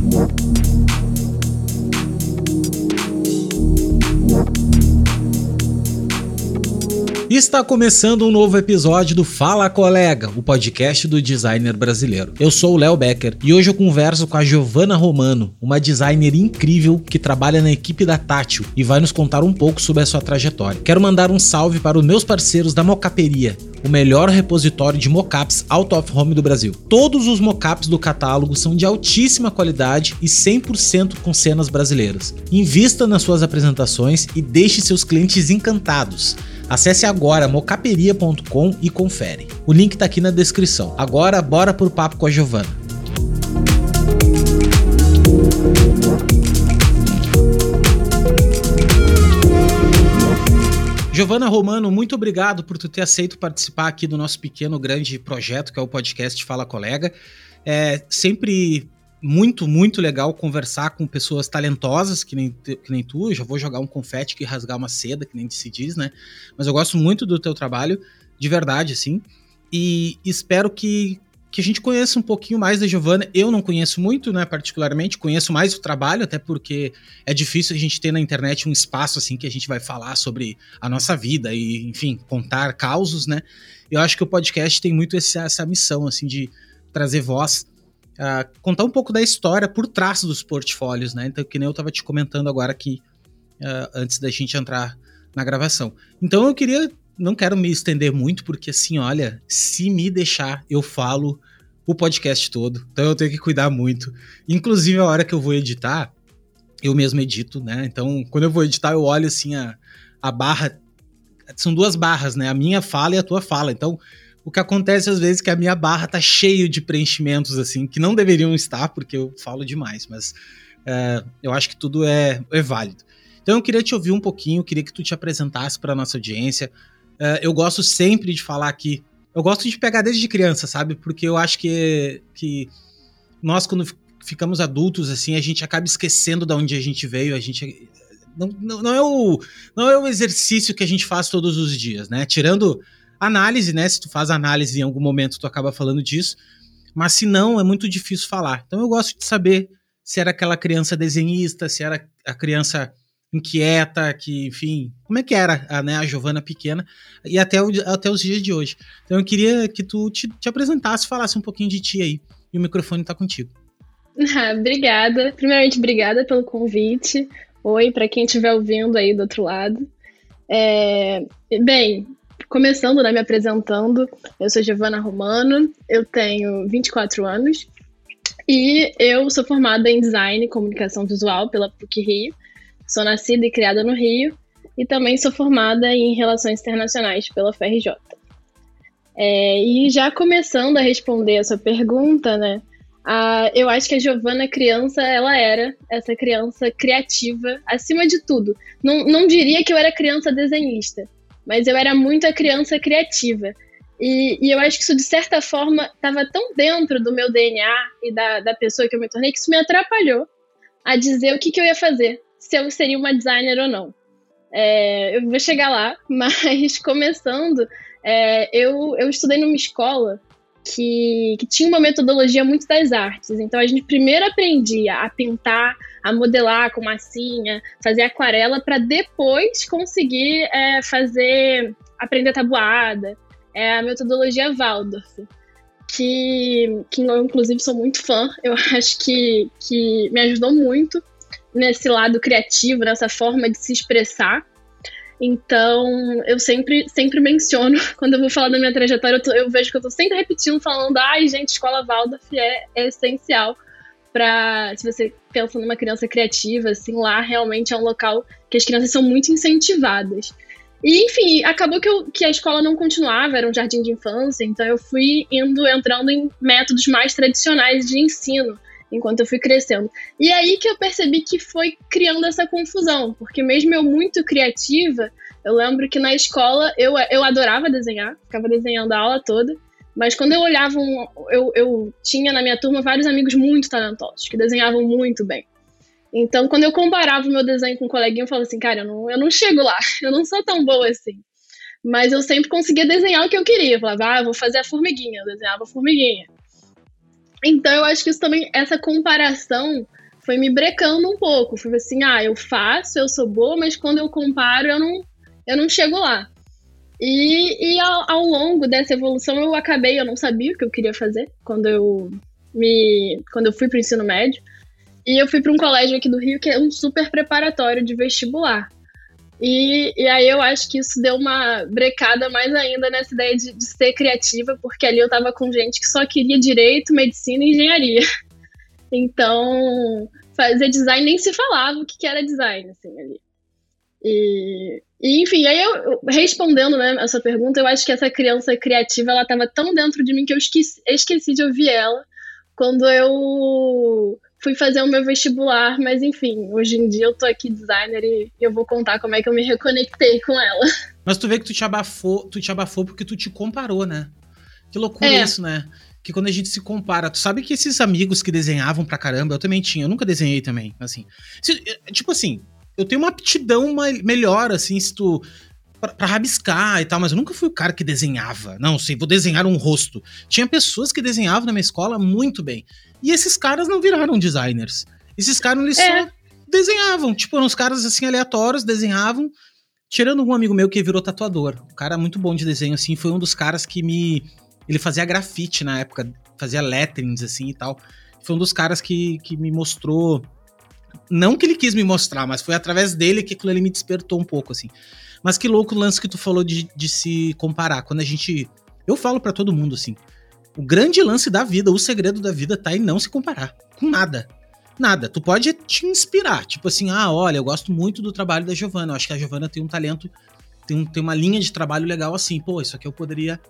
Música Está começando um novo episódio do Fala Colega, o podcast do designer brasileiro. Eu sou o Léo Becker e hoje eu converso com a Giovanna Romano, uma designer incrível que trabalha na equipe da Tátil e vai nos contar um pouco sobre a sua trajetória. Quero mandar um salve para os meus parceiros da Mocaperia, o melhor repositório de mockups out of home do Brasil. Todos os mockups do catálogo são de altíssima qualidade e 100% com cenas brasileiras. Invista nas suas apresentações e deixe seus clientes encantados. Acesse agora mocaperia.com e confere. O link tá aqui na descrição. Agora, bora pro papo com a Giovana. Giovana Romano, muito obrigado por tu ter aceito participar aqui do nosso pequeno grande projeto que é o podcast Fala Colega. É sempre muito, muito legal conversar com pessoas talentosas, que nem, que nem tu. Eu já vou jogar um confete que rasgar uma seda, que nem se diz, né? Mas eu gosto muito do teu trabalho, de verdade, assim. E espero que, que a gente conheça um pouquinho mais da Giovana. Eu não conheço muito, né, particularmente, conheço mais o trabalho, até porque é difícil a gente ter na internet um espaço assim que a gente vai falar sobre a nossa vida e, enfim, contar causos, né? Eu acho que o podcast tem muito essa, essa missão, assim, de trazer voz uh, contar um pouco da história por trás dos portfólios, né? Então, que nem eu estava te comentando agora aqui, uh, antes da gente entrar na gravação. Então, eu queria, não quero me estender muito, porque assim, olha, se me deixar, eu falo o podcast todo, então eu tenho que cuidar muito. Inclusive, a hora que eu vou editar, eu mesmo edito, né? Então, quando eu vou editar, eu olho assim a, a barra. São duas barras, né? A minha fala e a tua fala. Então, o que acontece às vezes é que a minha barra tá cheio de preenchimentos, assim, que não deveriam estar, porque eu falo demais, mas é, eu acho que tudo é, é válido. Então eu queria te ouvir um pouquinho, queria que tu te apresentasse para nossa audiência. É, eu gosto sempre de falar que. Eu gosto de pegar desde criança, sabe? Porque eu acho que, que nós, quando ficamos adultos, assim, a gente acaba esquecendo de onde a gente veio, a gente. Não, não, não, é o, não é o exercício que a gente faz todos os dias, né? Tirando análise, né? Se tu faz análise em algum momento, tu acaba falando disso. Mas se não, é muito difícil falar. Então eu gosto de saber se era aquela criança desenhista, se era a criança inquieta, que, enfim, como é que era a, né, a Giovana pequena e até, o, até os dias de hoje. Então eu queria que tu te, te apresentasse, falasse um pouquinho de ti aí. E o microfone está contigo. Ah, obrigada. Primeiramente, obrigada pelo convite. Oi, para quem estiver ouvindo aí do outro lado. É, bem, Começando, né, me apresentando, eu sou Giovana Romano, eu tenho 24 anos e eu sou formada em Design e Comunicação Visual pela PUC Rio. Sou nascida e criada no Rio e também sou formada em Relações Internacionais pela FRJ. É, e já começando a responder a sua pergunta, né, a, eu acho que a Giovana criança, ela era essa criança criativa acima de tudo. Não, não diria que eu era criança desenhista, mas eu era muito a criança criativa. E, e, eu acho que isso, de certa forma, estava tão dentro do meu DNA e da, da pessoa que eu me tornei que isso me atrapalhou a dizer o que, que eu ia fazer, se eu seria uma designer ou não. É, eu vou chegar lá, mas começando, é, eu, eu estudei numa escola que, que tinha uma metodologia muito das artes. Então a gente primeiro aprendia a pintar, a modelar com massinha, fazer aquarela, para depois conseguir é, fazer, aprender tabuada. É a metodologia Waldorf. Que, que eu, inclusive, sou muito fã. Eu acho que, que me ajudou muito nesse lado criativo, nessa forma de se expressar. Então, eu sempre, sempre menciono, quando eu vou falar da minha trajetória, eu, tô, eu vejo que eu tô sempre repetindo, falando, ai, gente, escola Waldorf é, é essencial para se você pensa numa criança criativa, assim, lá realmente é um local que as crianças são muito incentivadas. E, enfim, acabou que, eu, que a escola não continuava, era um jardim de infância, então eu fui indo, entrando em métodos mais tradicionais de ensino, enquanto eu fui crescendo. E aí que eu percebi que foi criando essa confusão, porque mesmo eu muito criativa, eu lembro que na escola eu, eu adorava desenhar, ficava desenhando a aula toda, mas quando eu olhava, um, eu, eu tinha na minha turma vários amigos muito talentosos, que desenhavam muito bem. Então, quando eu comparava o meu desenho com um coleguinha, eu falava assim, cara, eu não, eu não chego lá, eu não sou tão boa assim. Mas eu sempre conseguia desenhar o que eu queria. Eu falava, ah, vou fazer a formiguinha. Eu desenhava a formiguinha. Então eu acho que isso também, essa comparação foi me brecando um pouco. Foi assim, ah, eu faço, eu sou boa, mas quando eu comparo, eu não, eu não chego lá. E, e ao, ao, longo dessa evolução eu acabei, eu não sabia o que eu queria fazer quando eu me quando eu fui para o ensino médio. E eu fui para um colégio aqui do Rio que é um super preparatório de vestibular. E, e aí eu acho que isso deu uma brecada mais ainda nessa ideia de, de ser criativa, porque ali eu tava com gente que só queria direito, medicina e engenharia. Então, fazer design nem se falava o que era design, assim, ali. E, e, enfim, aí eu, respondendo né, a sua pergunta, eu acho que essa criança criativa, ela estava tão dentro de mim que eu esqueci, esqueci de ouvir ela quando eu fui fazer o meu vestibular, mas enfim, hoje em dia eu tô aqui designer e eu vou contar como é que eu me reconectei com ela. Mas tu vê que tu te abafou, tu te abafou porque tu te comparou, né? Que loucura é. isso, né? Que quando a gente se compara, tu sabe que esses amigos que desenhavam pra caramba, eu também tinha, eu nunca desenhei também, assim. Se, tipo assim, eu tenho uma aptidão melhor, assim, se tu. Pra, pra, rabiscar e tal, mas eu nunca fui o cara que desenhava. Não, sei, vou desenhar um rosto. Tinha pessoas que desenhavam na minha escola muito bem. E esses caras não viraram designers. Esses caras, eles é. só desenhavam. Tipo, eram uns caras assim aleatórios, desenhavam. Tirando um amigo meu que virou tatuador. Um cara muito bom de desenho, assim. Foi um dos caras que me. Ele fazia grafite na época, fazia letterings, assim e tal. Foi um dos caras que, que me mostrou. Não que ele quis me mostrar, mas foi através dele que aquilo ali me despertou um pouco, assim. Mas que louco o lance que tu falou de, de se comparar. Quando a gente. Eu falo para todo mundo, assim. O grande lance da vida, o segredo da vida tá em não se comparar com nada. Nada. Tu pode te inspirar. Tipo assim, ah, olha, eu gosto muito do trabalho da Giovana. Eu acho que a Giovana tem um talento, tem, um, tem uma linha de trabalho legal assim. Pô, isso aqui eu poderia,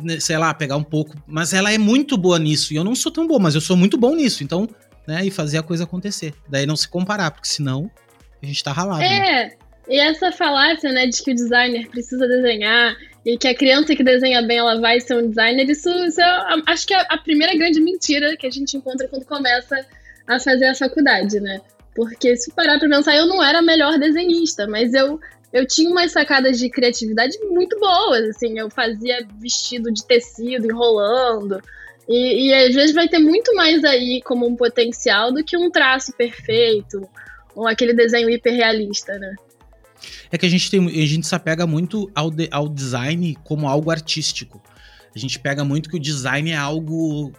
né, sei lá, pegar um pouco. Mas ela é muito boa nisso. E eu não sou tão bom, mas eu sou muito bom nisso. Então, né, e fazer a coisa acontecer. Daí não se comparar, porque senão a gente tá ralado. É, né? e essa falácia, né, de que o designer precisa desenhar e que a criança que desenha bem ela vai ser um designer, isso, isso é, acho que é a primeira grande mentira que a gente encontra quando começa a fazer a faculdade, né? Porque se parar pra pensar, eu não era a melhor desenhista, mas eu, eu tinha umas sacadas de criatividade muito boas, assim, eu fazia vestido de tecido enrolando, e, e às vezes vai ter muito mais aí como um potencial do que um traço perfeito, ou aquele desenho hiperrealista, né? é que a gente tem a gente se apega muito ao, de, ao design como algo artístico. A gente pega muito que o design é algo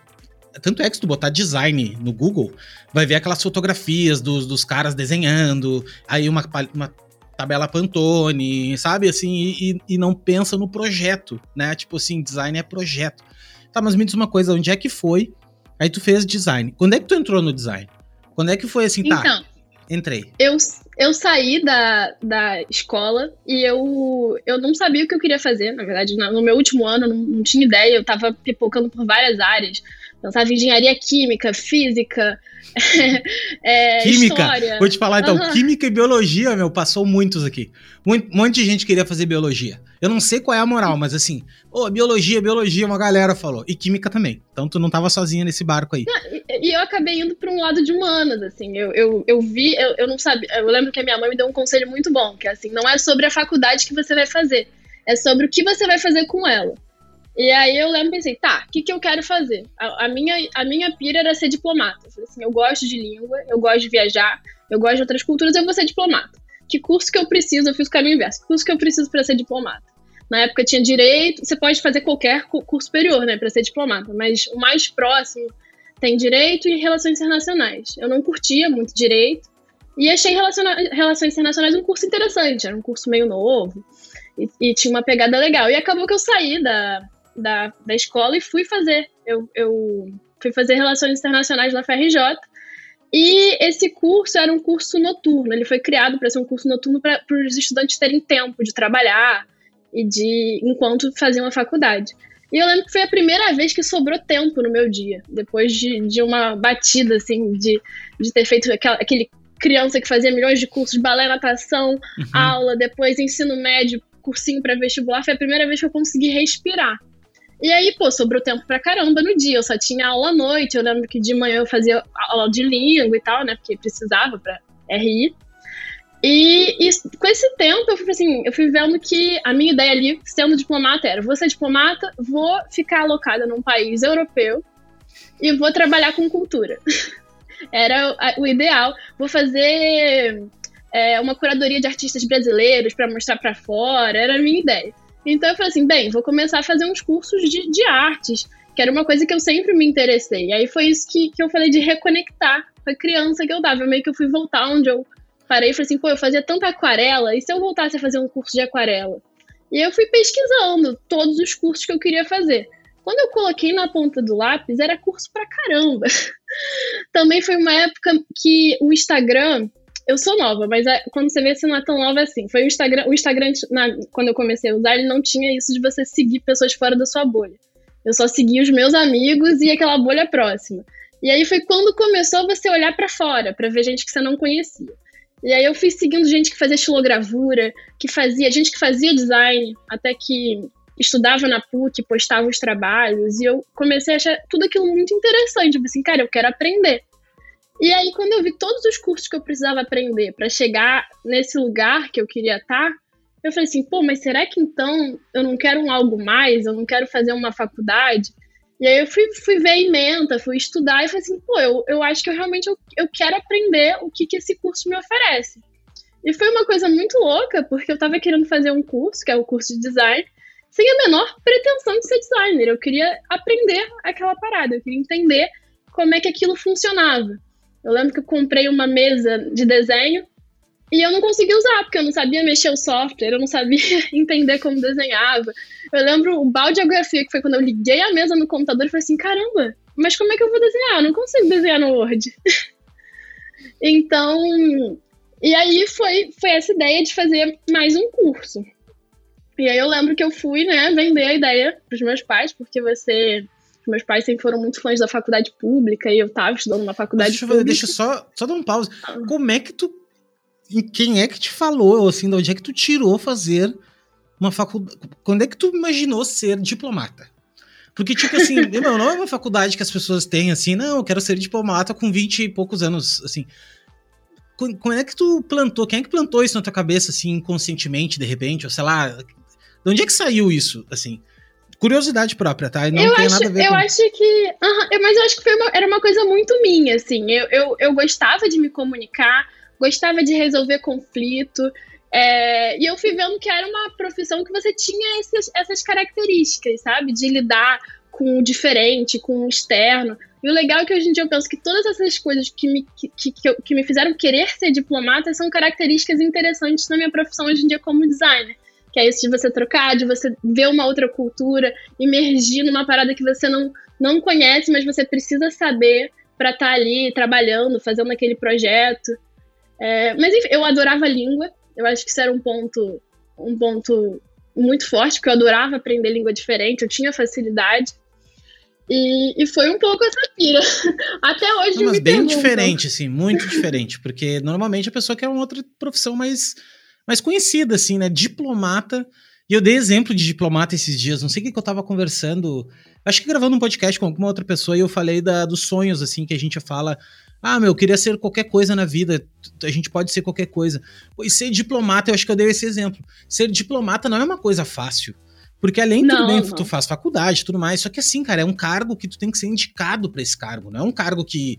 tanto é que se tu botar design no Google, vai ver aquelas fotografias dos, dos caras desenhando, aí uma, uma tabela Pantone, sabe? Assim, e, e não pensa no projeto, né? Tipo assim, design é projeto. Tá, mas me diz uma coisa, onde é que foi? Aí tu fez design. Quando é que tu entrou no design? Quando é que foi assim, tá? Então, entrei. Eu, eu saí da, da escola e eu, eu não sabia o que eu queria fazer. Na verdade, no meu último ano, eu não, não tinha ideia. Eu tava pipocando por várias áreas. Pensava em engenharia química, física, é, química. História. Vou te falar então, uhum. química e biologia, meu, passou muitos aqui. Um monte de gente queria fazer biologia. Eu não sei qual é a moral, mas assim, oh, biologia, biologia, uma galera falou. E química também. Então tu não tava sozinha nesse barco aí. Não, e, e, eu acabei indo para um lado de humanas, assim. Eu, eu, eu vi, eu, eu não sabia. Eu lembro que a minha mãe me deu um conselho muito bom, que é assim, não é sobre a faculdade que você vai fazer, é sobre o que você vai fazer com ela. E aí eu lembro e pensei, tá, o que, que eu quero fazer? A, a, minha, a minha pira era ser diplomata. Eu falei assim, eu gosto de língua, eu gosto de viajar, eu gosto de outras culturas, eu vou ser diplomata. Que curso que eu preciso? Eu fiz o caminho inverso. Que curso que eu preciso para ser diplomata? Na época tinha direito, você pode fazer qualquer curso superior, né, para ser diplomata, mas o mais próximo tem direito e relações internacionais. Eu não curtia muito direito e achei relações internacionais um curso interessante, era um curso meio novo e, e tinha uma pegada legal. E acabou que eu saí da, da, da escola e fui fazer. Eu, eu fui fazer Relações Internacionais na FRJ. E esse curso era um curso noturno. Ele foi criado para ser um curso noturno para os estudantes terem tempo de trabalhar e de enquanto faziam a faculdade. E eu lembro que foi a primeira vez que sobrou tempo no meu dia, depois de, de uma batida, assim, de, de ter feito aquela, aquele criança que fazia milhões de cursos, balé, natação, uhum. aula, depois ensino médio, cursinho para vestibular, foi a primeira vez que eu consegui respirar. E aí, pô, sobrou tempo pra caramba no dia. Eu só tinha aula à noite. Eu lembro que de manhã eu fazia aula de língua e tal, né? Porque precisava pra RI. E, e, com esse tempo eu fui assim, eu fui vendo que a minha ideia ali, sendo diplomata, era vou ser diplomata, vou ficar alocada num país europeu e vou trabalhar com cultura. Era o ideal. Vou fazer é, uma curadoria de artistas brasileiros para mostrar para fora, era a minha ideia. Então eu falei assim, bem, vou começar a fazer uns cursos de, de artes, que era uma coisa que eu sempre me interessei. E aí foi isso que, que eu falei de reconectar com a criança que eu dava. Eu meio que eu fui voltar onde eu parei e falei assim, pô, eu fazia tanta aquarela, e se eu voltasse a fazer um curso de aquarela? E eu fui pesquisando todos os cursos que eu queria fazer. Quando eu coloquei na ponta do lápis, era curso pra caramba. Também foi uma época que o Instagram. Eu sou nova, mas é, quando você vê, você não é tão nova assim. Foi o Instagram. O Instagram, na, quando eu comecei a usar, ele não tinha isso de você seguir pessoas fora da sua bolha. Eu só seguia os meus amigos e aquela bolha próxima. E aí foi quando começou você olhar para fora, para ver gente que você não conhecia. E aí eu fui seguindo gente que fazia estilogravura, que fazia, gente que fazia design, até que estudava na PUC, postava os trabalhos, e eu comecei a achar tudo aquilo muito interessante. Eu assim, cara, eu quero aprender. E aí, quando eu vi todos os cursos que eu precisava aprender para chegar nesse lugar que eu queria estar, tá, eu falei assim, pô, mas será que então eu não quero um algo mais? Eu não quero fazer uma faculdade? E aí eu fui, fui ver fui estudar e falei assim, pô, eu, eu acho que eu realmente eu, eu quero aprender o que, que esse curso me oferece. E foi uma coisa muito louca, porque eu estava querendo fazer um curso, que é o curso de design, sem a menor pretensão de ser designer. Eu queria aprender aquela parada, eu queria entender como é que aquilo funcionava. Eu lembro que eu comprei uma mesa de desenho e eu não consegui usar, porque eu não sabia mexer o software, eu não sabia entender como desenhava. Eu lembro o balde de geografia, que foi quando eu liguei a mesa no computador e falei assim: caramba, mas como é que eu vou desenhar? Eu não consigo desenhar no Word. então, e aí foi, foi essa ideia de fazer mais um curso. E aí eu lembro que eu fui, né, vender a ideia pros meus pais, porque você meus pais sempre foram muito fãs da faculdade pública e eu tava estudando na faculdade deixa pública. deixa eu só, só dar um pause. Como é que tu quem é que te falou, assim, de onde é que tu tirou fazer uma faculdade? Quando é que tu imaginou ser diplomata? Porque, tipo assim, meu, não é uma faculdade que as pessoas têm, assim, não, eu quero ser diplomata com 20 e poucos anos, assim. Como é que tu plantou? Quem é que plantou isso na tua cabeça, assim, inconscientemente, de repente? Ou sei lá, de onde é que saiu isso, assim? Curiosidade própria, tá? E não eu tem acho, nada a ver eu com... acho que. Uh -huh, mas eu acho que uma, era uma coisa muito minha, assim. Eu, eu, eu gostava de me comunicar, gostava de resolver conflito. É, e eu fui vendo que era uma profissão que você tinha essas, essas características, sabe? De lidar com o diferente, com o externo. E o legal é que hoje em dia eu penso que todas essas coisas que me, que, que, que me fizeram querer ser diplomata são características interessantes na minha profissão hoje em dia como designer. Que é isso de você trocar, de você ver uma outra cultura, emergir numa parada que você não, não conhece, mas você precisa saber para estar tá ali trabalhando, fazendo aquele projeto. É, mas enfim, eu adorava língua. Eu acho que isso era um ponto, um ponto muito forte, porque eu adorava aprender língua diferente, eu tinha facilidade. E, e foi um pouco essa pira. Até hoje Não, Mas bem perguntam. diferente, assim, muito diferente. Porque normalmente a pessoa quer uma outra profissão mais, mais conhecida, assim, né? Diplomata. E eu dei exemplo de diplomata esses dias. Não sei o que, que eu tava conversando. Acho que gravando um podcast com alguma outra pessoa e eu falei da, dos sonhos, assim, que a gente fala ah, meu, eu queria ser qualquer coisa na vida. A gente pode ser qualquer coisa. E ser diplomata, eu acho que eu dei esse exemplo. Ser diplomata não é uma coisa fácil. Porque além tudo bem, não. tu faz faculdade e tudo mais, só que assim, cara, é um cargo que tu tem que ser indicado para esse cargo, não é um cargo que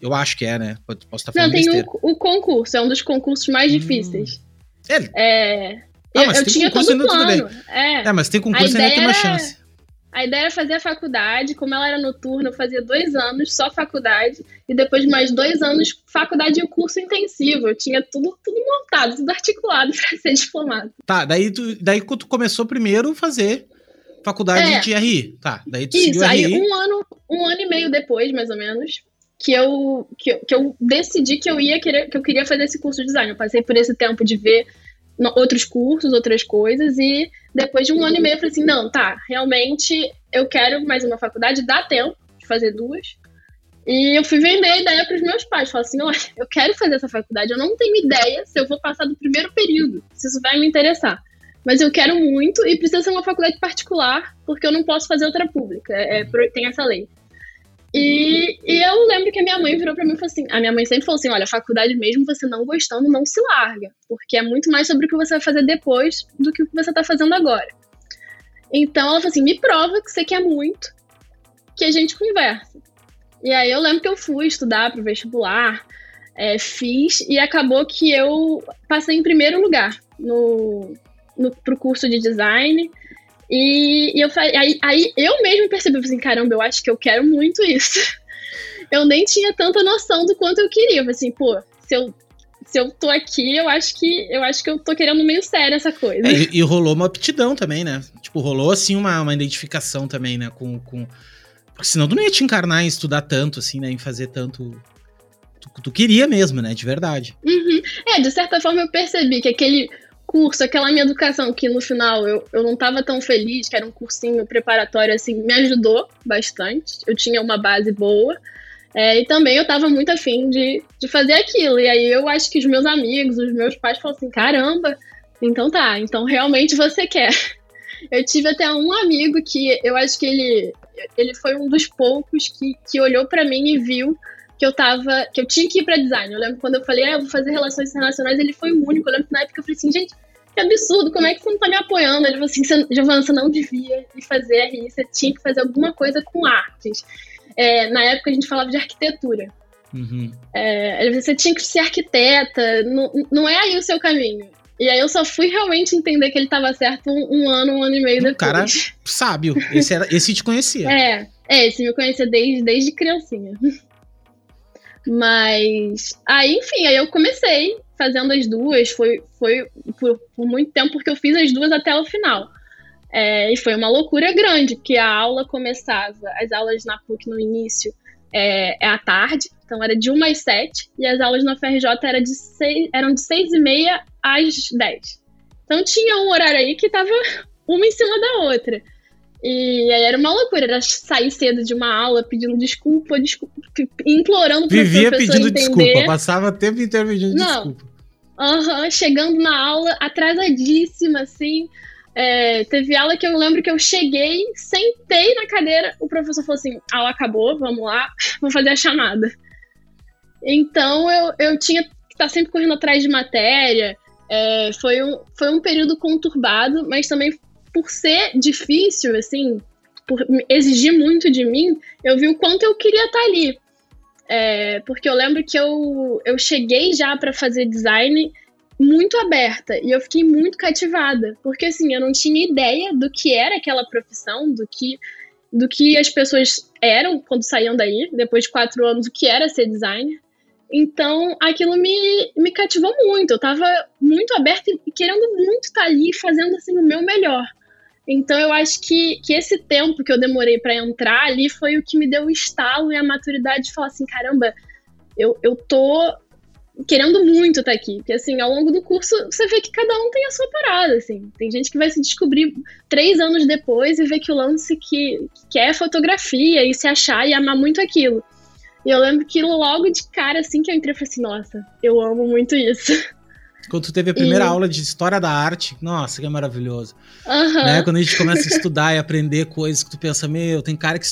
eu acho que é, né? Posso estar falando Não, tem o, o, concurso, é um dos concursos mais hum. difíceis. É. é ah, eu, eu tinha todo o plano. É. é, mas tem concurso e ainda tem uma chance. A ideia era fazer a faculdade, como ela era noturna, eu fazia dois anos só faculdade, e depois de mais dois anos, faculdade e curso intensivo. Eu tinha tudo, tudo montado, tudo articulado para ser diplomado. Tá, daí tu, daí tu começou primeiro a fazer faculdade é, de RI. Tá, daí tu Isso, aí um ano, um ano e meio depois, mais ou menos, que eu, que, que eu decidi que eu ia querer, que eu queria fazer esse curso de design. Eu passei por esse tempo de ver outros cursos, outras coisas, e depois de um ano e meio eu falei assim, não, tá, realmente eu quero mais uma faculdade, dá tempo de fazer duas. E eu fui vender a ideia para os meus pais. Falei assim: olha, eu quero fazer essa faculdade, eu não tenho ideia se eu vou passar do primeiro período, se isso vai me interessar. Mas eu quero muito e precisa ser uma faculdade particular, porque eu não posso fazer outra pública. É, é tem essa lei. E, e eu lembro que a minha mãe virou para mim e falou assim: a minha mãe sempre falou assim: olha, faculdade mesmo você não gostando, não se larga, porque é muito mais sobre o que você vai fazer depois do que o que você tá fazendo agora. Então ela falou assim: me prova que você quer muito, que a gente conversa. E aí eu lembro que eu fui estudar para o vestibular, é, fiz, e acabou que eu passei em primeiro lugar no, no, pro curso de design. E, e eu aí, aí eu mesmo percebi assim, caramba, eu acho que eu quero muito isso. Eu nem tinha tanta noção do quanto eu queria. Assim, pô, se eu se eu tô aqui, eu acho que eu acho que eu tô querendo meio sério essa coisa. É, e, e, rolou uma aptidão também, né? Tipo, rolou assim uma, uma identificação também, né? Com, com... Porque senão tu não ia te encarnar em estudar tanto, assim, né? Em fazer tanto. Tu, tu queria mesmo, né? De verdade. Uhum. É, de certa forma eu percebi que aquele curso, aquela minha educação, que no final eu, eu não estava tão feliz, que era um cursinho preparatório, assim, me ajudou bastante. Eu tinha uma base boa. É, e também eu estava muito afim de, de fazer aquilo. E aí eu acho que os meus amigos, os meus pais falaram assim: caramba, então tá, então realmente você quer. Eu tive até um amigo que eu acho que ele, ele foi um dos poucos que, que olhou para mim e viu que eu tava. que eu tinha que ir para design. Eu lembro quando eu falei, ah, eu vou fazer relações internacionais, ele foi o único. Eu lembro que na época eu falei assim, gente, que absurdo, como é que você não tá me apoiando? Ele falou assim, Giovana, você não devia ir fazer RI, você tinha que fazer alguma coisa com artes. É, na época a gente falava de arquitetura. Uhum. É, você tinha que ser arquiteta, não, não é aí o seu caminho. E aí eu só fui realmente entender que ele estava certo um, um, ano, um ano e meio um depois. cara sábio. Esse, era, esse te conhecia. É, é, esse me conhecia desde, desde criancinha. Mas aí, enfim, aí eu comecei fazendo as duas. Foi, foi por, por muito tempo, porque eu fiz as duas até o final. É, e foi uma loucura grande, porque a aula começava, as aulas na PUC no início é, é à tarde, então era de 1 às 7, e as aulas na FRJ era de 6, eram de 6 e meia às 10. Então tinha um horário aí que tava uma em cima da outra. E aí era uma loucura, era sair cedo de uma aula pedindo desculpa, desculpa implorando pro Vivia pedindo entender. desculpa, passava tempo inteiro pedindo Não. desculpa. Aham, chegando na aula atrasadíssima, assim. É, teve aula que eu lembro que eu cheguei, sentei na cadeira, o professor falou assim: a aula acabou, vamos lá, vou fazer a chamada. Então eu, eu tinha que estar tá sempre correndo atrás de matéria. É, foi, um, foi um período conturbado, mas também por ser difícil, assim, por exigir muito de mim, eu vi o quanto eu queria estar tá ali. É, porque eu lembro que eu, eu cheguei já para fazer design muito aberta e eu fiquei muito cativada, porque assim, eu não tinha ideia do que era aquela profissão, do que do que as pessoas eram quando saíam daí, depois de quatro anos, o que era ser designer. Então, aquilo me, me cativou muito. Eu tava muito aberta e querendo muito estar tá ali, fazendo assim o meu melhor. Então, eu acho que, que esse tempo que eu demorei para entrar ali foi o que me deu o estalo e a maturidade de falar assim: caramba, eu, eu tô querendo muito estar tá aqui. Porque, assim, ao longo do curso, você vê que cada um tem a sua parada, assim. Tem gente que vai se descobrir três anos depois e ver que o lance que, que quer é fotografia e se achar e amar muito aquilo. E eu lembro que logo de cara, assim, que eu entrei, eu falei assim, nossa, eu amo muito isso. Quando tu teve a primeira e... aula de história da arte, nossa, que é maravilhoso. Uhum. Né? Quando a gente começa a estudar e aprender coisas que tu pensa, meu, tem cara que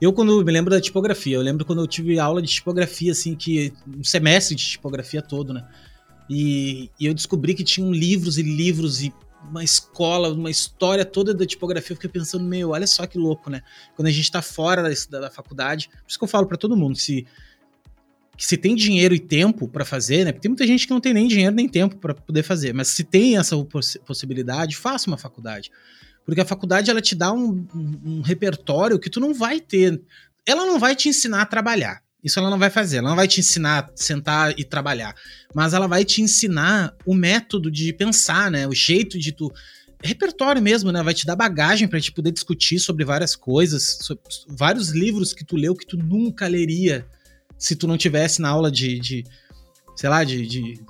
eu, quando me lembro da tipografia, eu lembro quando eu tive aula de tipografia, assim, que. um semestre de tipografia todo, né? E, e eu descobri que tinham livros e livros e uma escola, uma história toda da tipografia. Eu fiquei pensando, meu, olha só que louco, né? Quando a gente tá fora da, da faculdade. Por isso que eu falo para todo mundo: se, que se tem dinheiro e tempo para fazer, né? Porque tem muita gente que não tem nem dinheiro nem tempo para poder fazer. Mas se tem essa poss possibilidade, faça uma faculdade. Porque a faculdade ela te dá um, um, um repertório que tu não vai ter. Ela não vai te ensinar a trabalhar. Isso ela não vai fazer. Ela não vai te ensinar a sentar e trabalhar. Mas ela vai te ensinar o método de pensar, né? O jeito de tu. Repertório mesmo, né? Vai te dar bagagem para te poder discutir sobre várias coisas, sobre vários livros que tu leu que tu nunca leria se tu não tivesse na aula de, de sei lá, de, de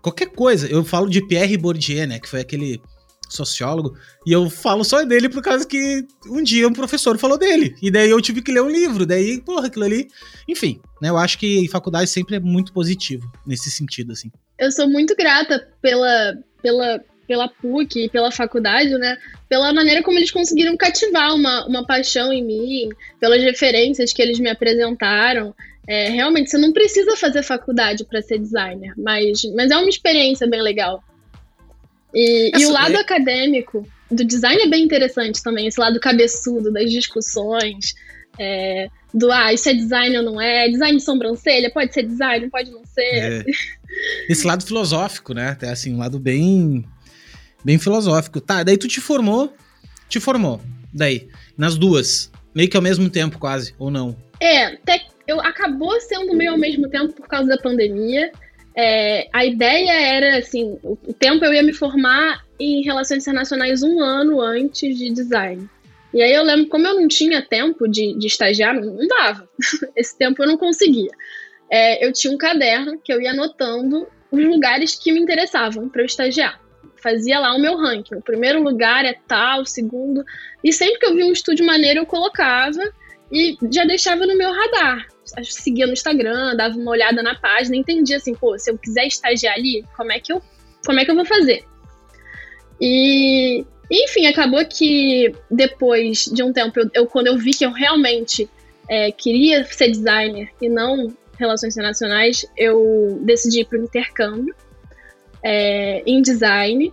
qualquer coisa. Eu falo de Pierre Bourdieu, né? Que foi aquele sociólogo, e eu falo só dele por causa que um dia um professor falou dele, e daí eu tive que ler um livro, daí, porra, aquilo ali. Enfim, né? Eu acho que faculdade sempre é muito positivo nesse sentido, assim. Eu sou muito grata pela, pela, pela PUC, pela faculdade, né? Pela maneira como eles conseguiram cativar uma, uma paixão em mim, pelas referências que eles me apresentaram. É, realmente, você não precisa fazer faculdade para ser designer, mas, mas é uma experiência bem legal. E, e o lado é... acadêmico do design é bem interessante também, esse lado cabeçudo das discussões. É, do ah, isso é design ou não é, design de sobrancelha, pode ser design, pode não ser. É. Esse lado filosófico, né? Até assim, um lado bem bem filosófico. Tá, daí tu te formou, te formou. Daí, nas duas, meio que ao mesmo tempo quase, ou não? É, até eu acabou sendo meio ao mesmo tempo por causa da pandemia. É, a ideia era assim, o, tempo eu ia me formar em relações internacionais um ano antes de design. E aí eu lembro, como eu não tinha tempo de, de estagiar, não, dava. Esse tempo eu não conseguia. É, eu tinha um caderno que eu ia anotando os lugares que me interessavam para eu estagiar. Fazia lá o meu ranking. O primeiro lugar é tal, o segundo. E sempre que eu via um estúdio maneiro, eu colocava e já deixava no meu radar. Seguia no Instagram, dava uma olhada na página, entendia assim, pô, se eu quiser estagiar ali, como é que eu, como é que eu vou fazer? E, enfim, acabou que depois de um tempo, eu, eu quando eu vi que eu realmente é, queria ser designer e não relações internacionais, eu decidi ir para o intercâmbio é, em design.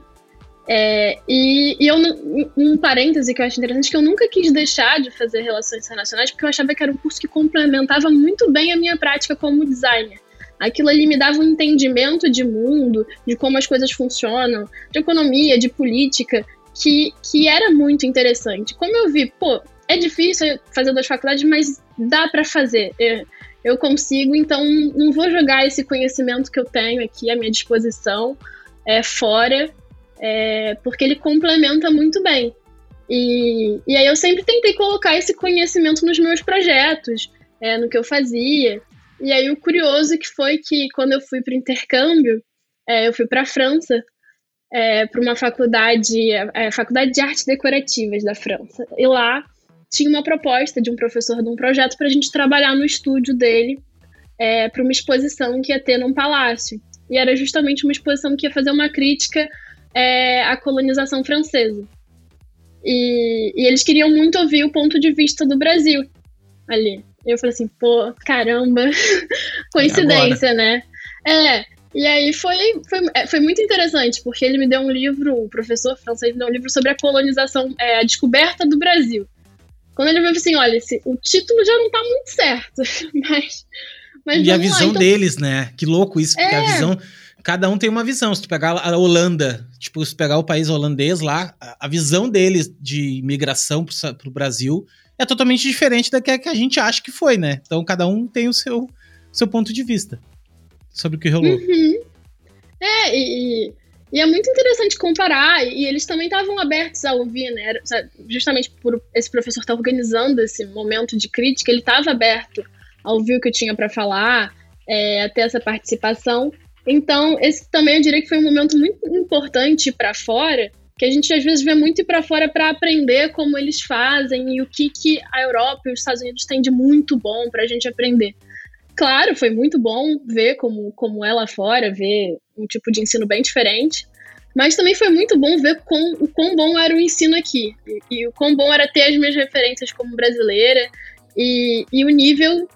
É, e, e, eu, um parêntese que eu acho interessante, que eu nunca quis deixar de fazer relações internacionais, porque eu achava que era um curso que complementava muito bem a minha prática como designer. Aquilo ali me dava um entendimento de mundo, de como as coisas funcionam, de economia, de política, que, que era muito interessante. Como eu vi, pô, é difícil fazer duas faculdades, mas dá para fazer. Eu, eu consigo, então não vou jogar esse conhecimento que eu tenho aqui à minha disposição é, fora, é, porque ele complementa muito bem. E, e aí eu sempre tentei colocar esse conhecimento nos meus projetos, é, no que eu fazia. E aí o curioso que foi que quando eu fui para o intercâmbio, é, eu fui para a França, é, para uma faculdade, é, Faculdade de Artes Decorativas da França. E lá tinha uma proposta de um professor de um projeto para a gente trabalhar no estúdio dele é, para uma exposição que ia ter num palácio. E era justamente uma exposição que ia fazer uma crítica é, à colonização francesa. E, e, eles queriam muito ouvir o ponto de vista do Brasil ali. Eu falei assim, pô, caramba, coincidência, né? É, e aí foi, foi, é, foi muito interessante, porque ele me deu um livro, o professor francês me deu um livro sobre a colonização, é, a descoberta do Brasil. Quando ele viu assim, olha, esse, o título já não tá muito certo, mas... mas e a visão lá, então... deles, né? Que louco isso, porque é. a visão... Cada um tem uma visão. Se tu pegar a Holanda, tipo, se pegar o país holandês lá, a visão deles de migração pro, pro Brasil é totalmente diferente da que a gente acha que foi, né? Então cada um tem o seu, seu ponto de vista sobre o que rolou. Uhum. É, e, e, é muito interessante comparar, e eles também estavam abertos a ouvir, né? Justamente por esse professor estar organizando esse momento de crítica, ele estava aberto a ouvir o que eu tinha para falar, é, a ter essa participação. Então, esse também eu diria que foi um momento muito importante para fora, que a gente às vezes vê muito ir para fora para aprender como eles fazem e o que, que a Europa e os Estados Unidos têm de muito bom para a gente aprender claro, foi muito bom ver como, como é lá fora, ver um tipo de ensino bem diferente. Mas também foi muito bom ver com, o quão bom era o ensino aqui. E, e o quão bom era ter as minhas referências como brasileira. E, e o nível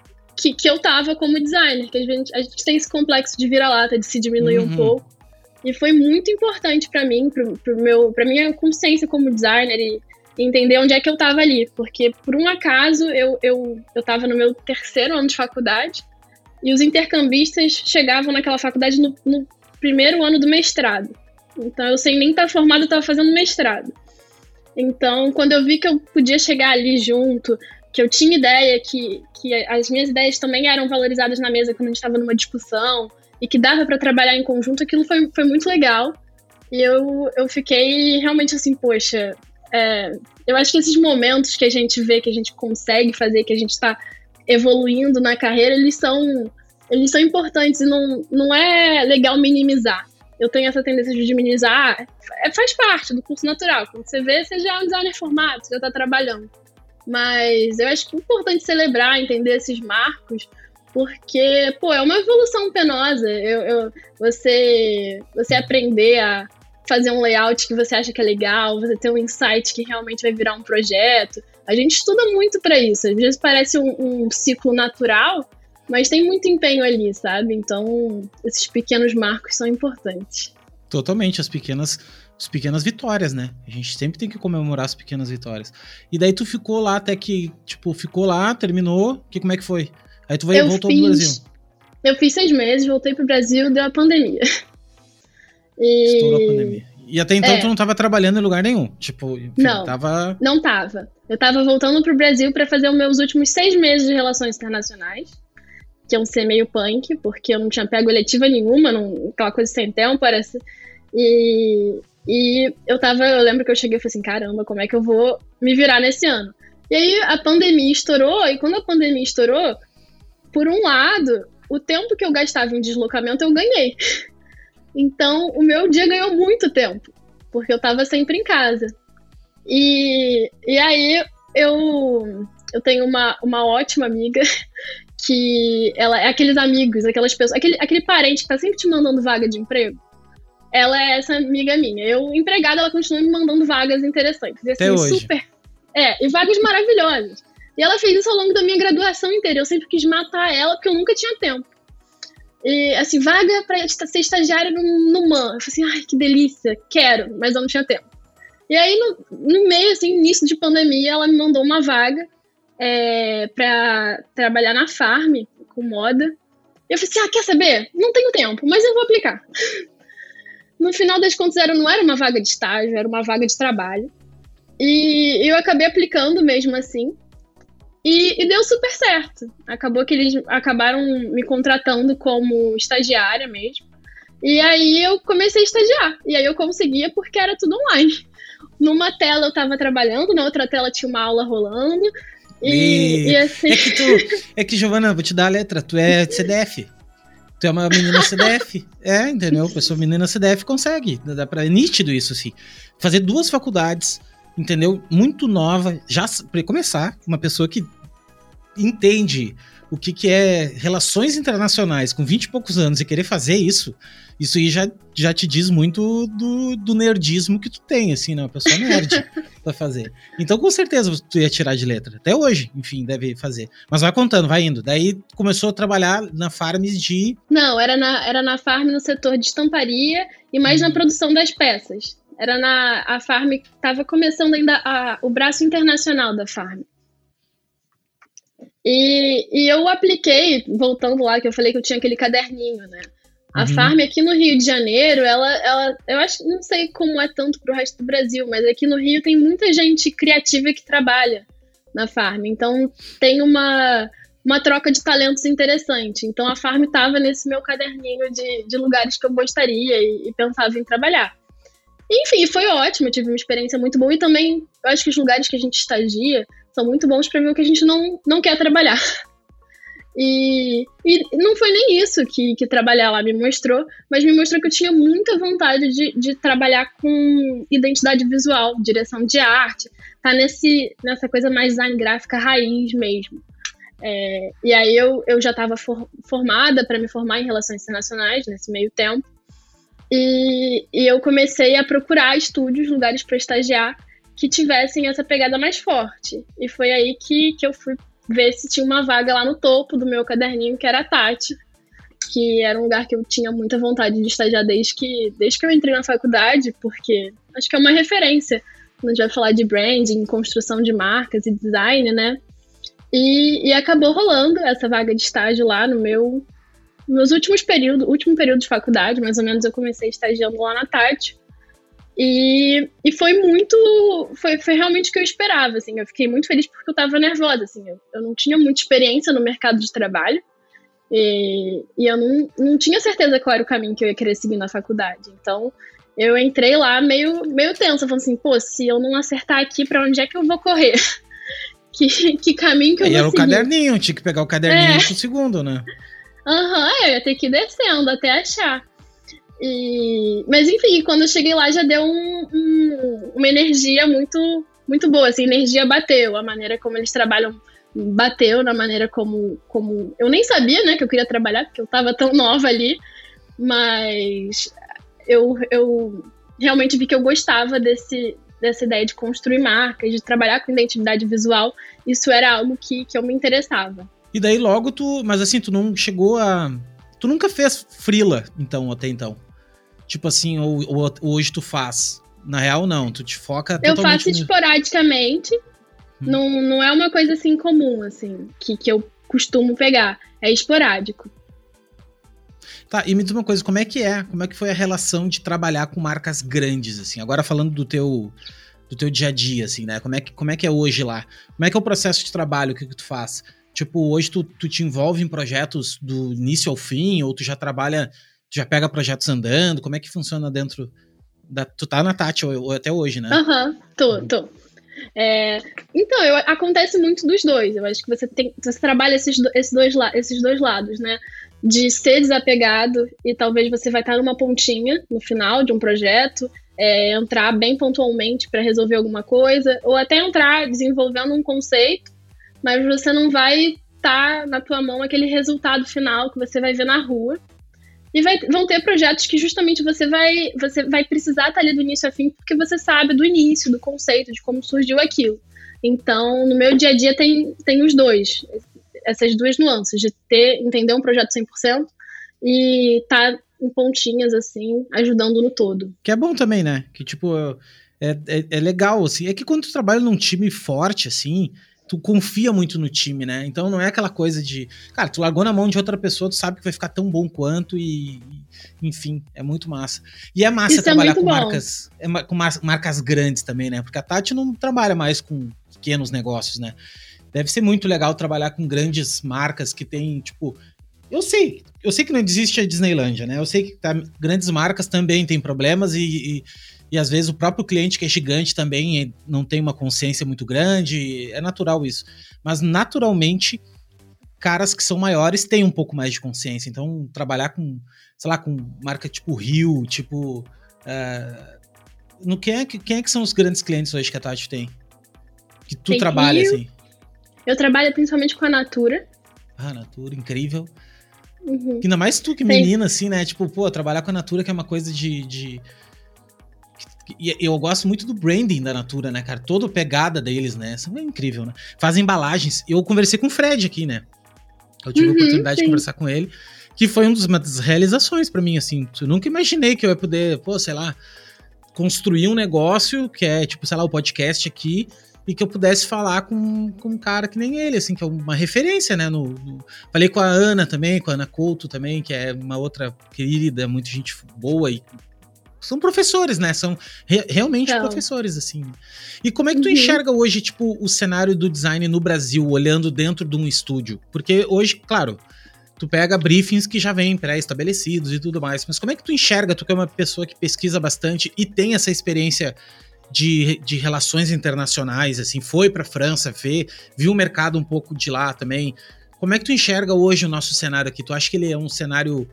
que, que eu tava como designer. Que a gente, a gente tem esse complexo de vira-lata, de se diminuir uhum. um pouco. E foi muito importante para mim, pro, pro meu, pra minha consciência como designer e entender onde é que eu tava ali. Porque, por um acaso, eu, eu, eu tava no meu terceiro ano de faculdade e os intercambistas chegavam naquela faculdade no, no primeiro ano do mestrado. Então, eu sem nem estar formada, eu estava fazendo mestrado. Então, quando eu vi que eu podia chegar ali junto, que eu tinha ideia que, que as minhas ideias também eram valorizadas na mesa quando a gente estava numa discussão e que dava para trabalhar em conjunto, aquilo foi, foi muito legal. E eu, eu fiquei realmente assim, poxa, é, eu acho que esses momentos que a gente vê que a gente consegue fazer, que a gente está evoluindo na carreira, eles são, eles são importantes e não, não é legal minimizar. Eu tenho essa tendência de minimizar, é, faz parte do curso natural. Quando você vê, você já é um designer formado, você já está trabalhando. Mas eu acho que é importante celebrar, entender esses marcos, porque, pô, é uma evolução penosa. Eu, eu, você, você aprender a fazer um layout que você acha que é legal, você ter um insight que realmente vai virar um projeto, a gente estuda muito para isso. Às vezes parece um, um, ciclo natural, mas tem muito empenho ali, sabe? Então, esses pequenos marcos são importantes. Totalmente, as pequenas, as pequenas vitórias, né? A gente sempre tem que comemorar as pequenas vitórias. E daí tu ficou lá até que, tipo, ficou lá, terminou, que como é que foi? Aí tu veio, voltou fiz, pro Brasil. Eu fiz seis meses, voltei pro Brasil, deu a pandemia. E... Estourou a pandemia. E até então é. tu não tava trabalhando em lugar nenhum? Tipo, enfim, não, tava... não tava. Eu tava voltando pro Brasil para fazer os meus últimos seis meses de relações internacionais que iam ser meio punk, porque eu não tinha pego eletiva nenhuma, não, aquela coisa sem tempo, parece. E, e eu tava, eu lembro que eu cheguei e falei assim, caramba, como é que eu vou me virar nesse ano? E aí a pandemia estourou, e quando a pandemia estourou, por um lado, o tempo que eu gastava em deslocamento eu ganhei. Então, o meu dia ganhou muito tempo, porque eu tava sempre em casa. E, e aí eu, eu tenho uma, uma ótima amiga que ela é aqueles amigos, aquelas pessoas, aquele, aquele parente que tá sempre te mandando vaga de emprego. Ela é essa amiga minha. Eu, empregada, ela continua me mandando vagas interessantes. E, assim, Até hoje. super. É, e vagas maravilhosas. E ela fez isso ao longo da minha graduação inteira. Eu sempre quis matar ela porque eu nunca tinha tempo. E, assim, vaga pra ser estagiária no, no MAN. Eu falei assim, ai, que delícia, quero, mas eu não tinha tempo. E aí, no, no meio, assim, início de pandemia, ela me mandou uma vaga é, para trabalhar na farm com moda. E eu falei assim: ah, quer saber? Não tenho tempo, mas eu vou aplicar. no final das contas, era, não era uma vaga de estágio, era uma vaga de trabalho. E eu acabei aplicando mesmo assim. E, e, deu super certo. Acabou que eles acabaram me contratando como estagiária mesmo. E aí eu comecei a estagiar. E aí eu conseguia porque era tudo online. Numa tela eu estava trabalhando, na outra tela tinha uma aula rolando, e, e assim... É que tu. É que, Giovana, vou te dar a letra. Tu é CDF. Tu é uma menina CDF. É, entendeu? Pessoa menina CDF consegue. Dá pra, é nítido isso, assim. Fazer duas faculdades, entendeu? Muito nova. Já, pra começar, uma pessoa que entende o que, que é relações internacionais com 20 e poucos anos e querer fazer isso, isso aí já, já te diz muito do, do nerdismo que tu tem, assim, né? Uma pessoa nerd pra fazer. Então, com certeza, tu ia tirar de letra. Até hoje, enfim, deve fazer. Mas vai contando, vai indo. Daí começou a trabalhar na Farms de. Não, era na, era na farm no setor de estamparia e mais hum. na produção das peças. Era na. A farm estava começando ainda a, o braço internacional da farm. E, e eu apliquei, voltando lá, que eu falei que eu tinha aquele caderninho, né? A uhum. farm aqui no Rio de Janeiro, ela, ela, eu acho, não sei como é tanto pro resto do Brasil, mas aqui no Rio tem muita gente criativa que trabalha na farm. Então tem uma, uma troca de talentos interessante. Então a farm estava nesse meu caderninho de, de lugares que eu gostaria e, e pensava em trabalhar. Enfim, foi ótimo, eu tive uma experiência muito boa e também eu acho que os lugares que a gente estagia são muito bons para ver o que a gente não, não quer trabalhar. E, e não foi nem isso que, que trabalhar lá me mostrou, mas me mostrou que eu tinha muita vontade de, de trabalhar com identidade visual, direção de arte, tá nesse, nessa coisa mais design gráfica raiz mesmo. É, e aí eu, eu já estava for, formada para me formar em relações internacionais nesse meio tempo. E, e eu comecei a procurar estúdios, lugares para estagiar que tivessem essa pegada mais forte. E foi aí que, que eu fui ver se tinha uma vaga lá no topo do meu caderninho, que era a Tati, que era um lugar que eu tinha muita vontade de estagiar desde que, desde que eu entrei na faculdade, porque acho que é uma referência a gente vai falar de branding, construção de marcas e design, né? E, e acabou rolando essa vaga de estágio lá no meu meus últimos períodos, último período de faculdade, mais ou menos eu comecei estagiando lá na Tati. E, e foi muito. Foi, foi realmente o que eu esperava, assim. Eu fiquei muito feliz porque eu tava nervosa, assim. Eu, eu não tinha muita experiência no mercado de trabalho. E, e eu não, não tinha certeza qual era o caminho que eu ia querer seguir na faculdade. Então, eu entrei lá meio, meio tensa, falando assim, pô, se eu não acertar aqui, para onde é que eu vou correr? que, que caminho que eu e vou era seguir? o caderninho, tinha que pegar o caderninho é. pro segundo, né? Aham, uhum, eu ia ter que ir descendo até achar. E, mas enfim, quando eu cheguei lá já deu um, um, uma energia muito muito boa, assim, a energia bateu, a maneira como eles trabalham bateu na maneira como, como eu nem sabia, né, que eu queria trabalhar, porque eu tava tão nova ali, mas eu, eu realmente vi que eu gostava desse, dessa ideia de construir marcas, de trabalhar com identidade visual, isso era algo que, que eu me interessava. E daí logo tu, mas assim, tu não chegou a Tu nunca fez frila, então, até então? Tipo assim, ou, ou, hoje tu faz? Na real, não. Tu te foca Eu faço no... esporadicamente. Hum. Não, não é uma coisa assim comum, assim, que, que eu costumo pegar. É esporádico. Tá, e me diz uma coisa, como é que é? Como é que foi a relação de trabalhar com marcas grandes, assim? Agora falando do teu do teu dia a dia, assim, né? Como é que, como é, que é hoje lá? Como é que é o processo de trabalho? O que, que tu faz? Tipo, hoje tu, tu te envolve em projetos do início ao fim, ou tu já trabalha, já pega projetos andando? Como é que funciona dentro da. Tu tá na Tati ou, ou até hoje, né? Aham, uhum, tô, tô. É, então, eu, acontece muito dos dois. Eu acho que você tem, você trabalha esses, esses, dois, esses dois lados, né? De ser desapegado e talvez você vai estar numa pontinha no final de um projeto, é, entrar bem pontualmente para resolver alguma coisa, ou até entrar desenvolvendo um conceito mas você não vai estar tá na tua mão aquele resultado final que você vai ver na rua. E vai, vão ter projetos que justamente você vai, você vai precisar estar tá ali do início a fim, porque você sabe do início, do conceito, de como surgiu aquilo. Então, no meu dia a dia tem, tem os dois, essas duas nuances, de ter, entender um projeto 100% e estar tá em pontinhas, assim, ajudando no todo. Que é bom também, né? Que, tipo, é, é, é legal, assim. É que quando tu trabalha num time forte, assim, tu confia muito no time, né? Então não é aquela coisa de, cara, tu largou na mão de outra pessoa, tu sabe que vai ficar tão bom quanto e, enfim, é muito massa. E é massa Isso é trabalhar é com bom. marcas, é, com marcas grandes também, né? Porque a Tati não trabalha mais com pequenos negócios, né? Deve ser muito legal trabalhar com grandes marcas que tem, tipo, eu sei, eu sei que não existe a Disneylândia, né? Eu sei que tá, grandes marcas também têm problemas e, e e às vezes o próprio cliente que é gigante também não tem uma consciência muito grande, é natural isso. Mas naturalmente, caras que são maiores têm um pouco mais de consciência. Então, trabalhar com, sei lá, com marca tipo Rio, tipo. Uh, no, quem, é, quem é que são os grandes clientes hoje que a Tati tem? Que tu tem trabalha, Rio. assim? Eu trabalho principalmente com a Natura. Ah, Natura, incrível. Uhum. Ainda mais tu que menina, assim, né? Tipo, pô, trabalhar com a Natura que é uma coisa de, de e eu gosto muito do branding da Natura, né, cara? Toda a pegada deles, né? Isso é incrível, né? Fazem embalagens. Eu conversei com o Fred aqui, né? Eu tive uhum, a oportunidade sim. de conversar com ele, que foi uma das realizações para mim, assim. Eu nunca imaginei que eu ia poder, pô, sei lá, construir um negócio que é, tipo, sei lá, o podcast aqui, e que eu pudesse falar com, com um cara que nem ele, assim, que é uma referência, né? No, no... Falei com a Ana também, com a Ana Couto também, que é uma outra querida, muita gente boa e são professores, né? São re realmente então. professores, assim. E como é que tu uhum. enxerga hoje, tipo, o cenário do design no Brasil, olhando dentro de um estúdio? Porque hoje, claro, tu pega briefings que já vêm pré-estabelecidos e tudo mais, mas como é que tu enxerga, tu que é uma pessoa que pesquisa bastante e tem essa experiência de, de relações internacionais, assim, foi pra França ver, viu o mercado um pouco de lá também. Como é que tu enxerga hoje o nosso cenário aqui? Tu acha que ele é um cenário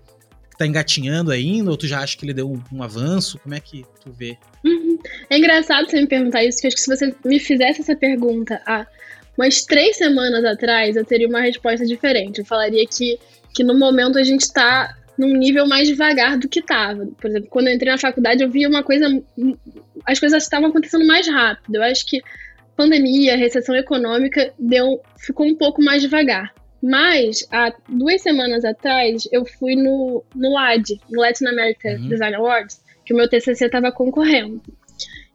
tá engatinhando ainda, ou tu já acha que ele deu um, um avanço? Como é que tu vê? Uhum. É engraçado você me perguntar isso, porque acho que se você me fizesse essa pergunta há umas três semanas atrás, eu teria uma resposta diferente. Eu falaria que, que no momento a gente tá num nível mais devagar do que tava. Por exemplo, quando eu entrei na faculdade, eu via uma coisa. As coisas estavam acontecendo mais rápido. Eu acho que pandemia, recessão econômica, deu, ficou um pouco mais devagar. Mas, há duas semanas atrás, eu fui no, no LAD, no Latin America uhum. Design Awards, que o meu TCC estava concorrendo.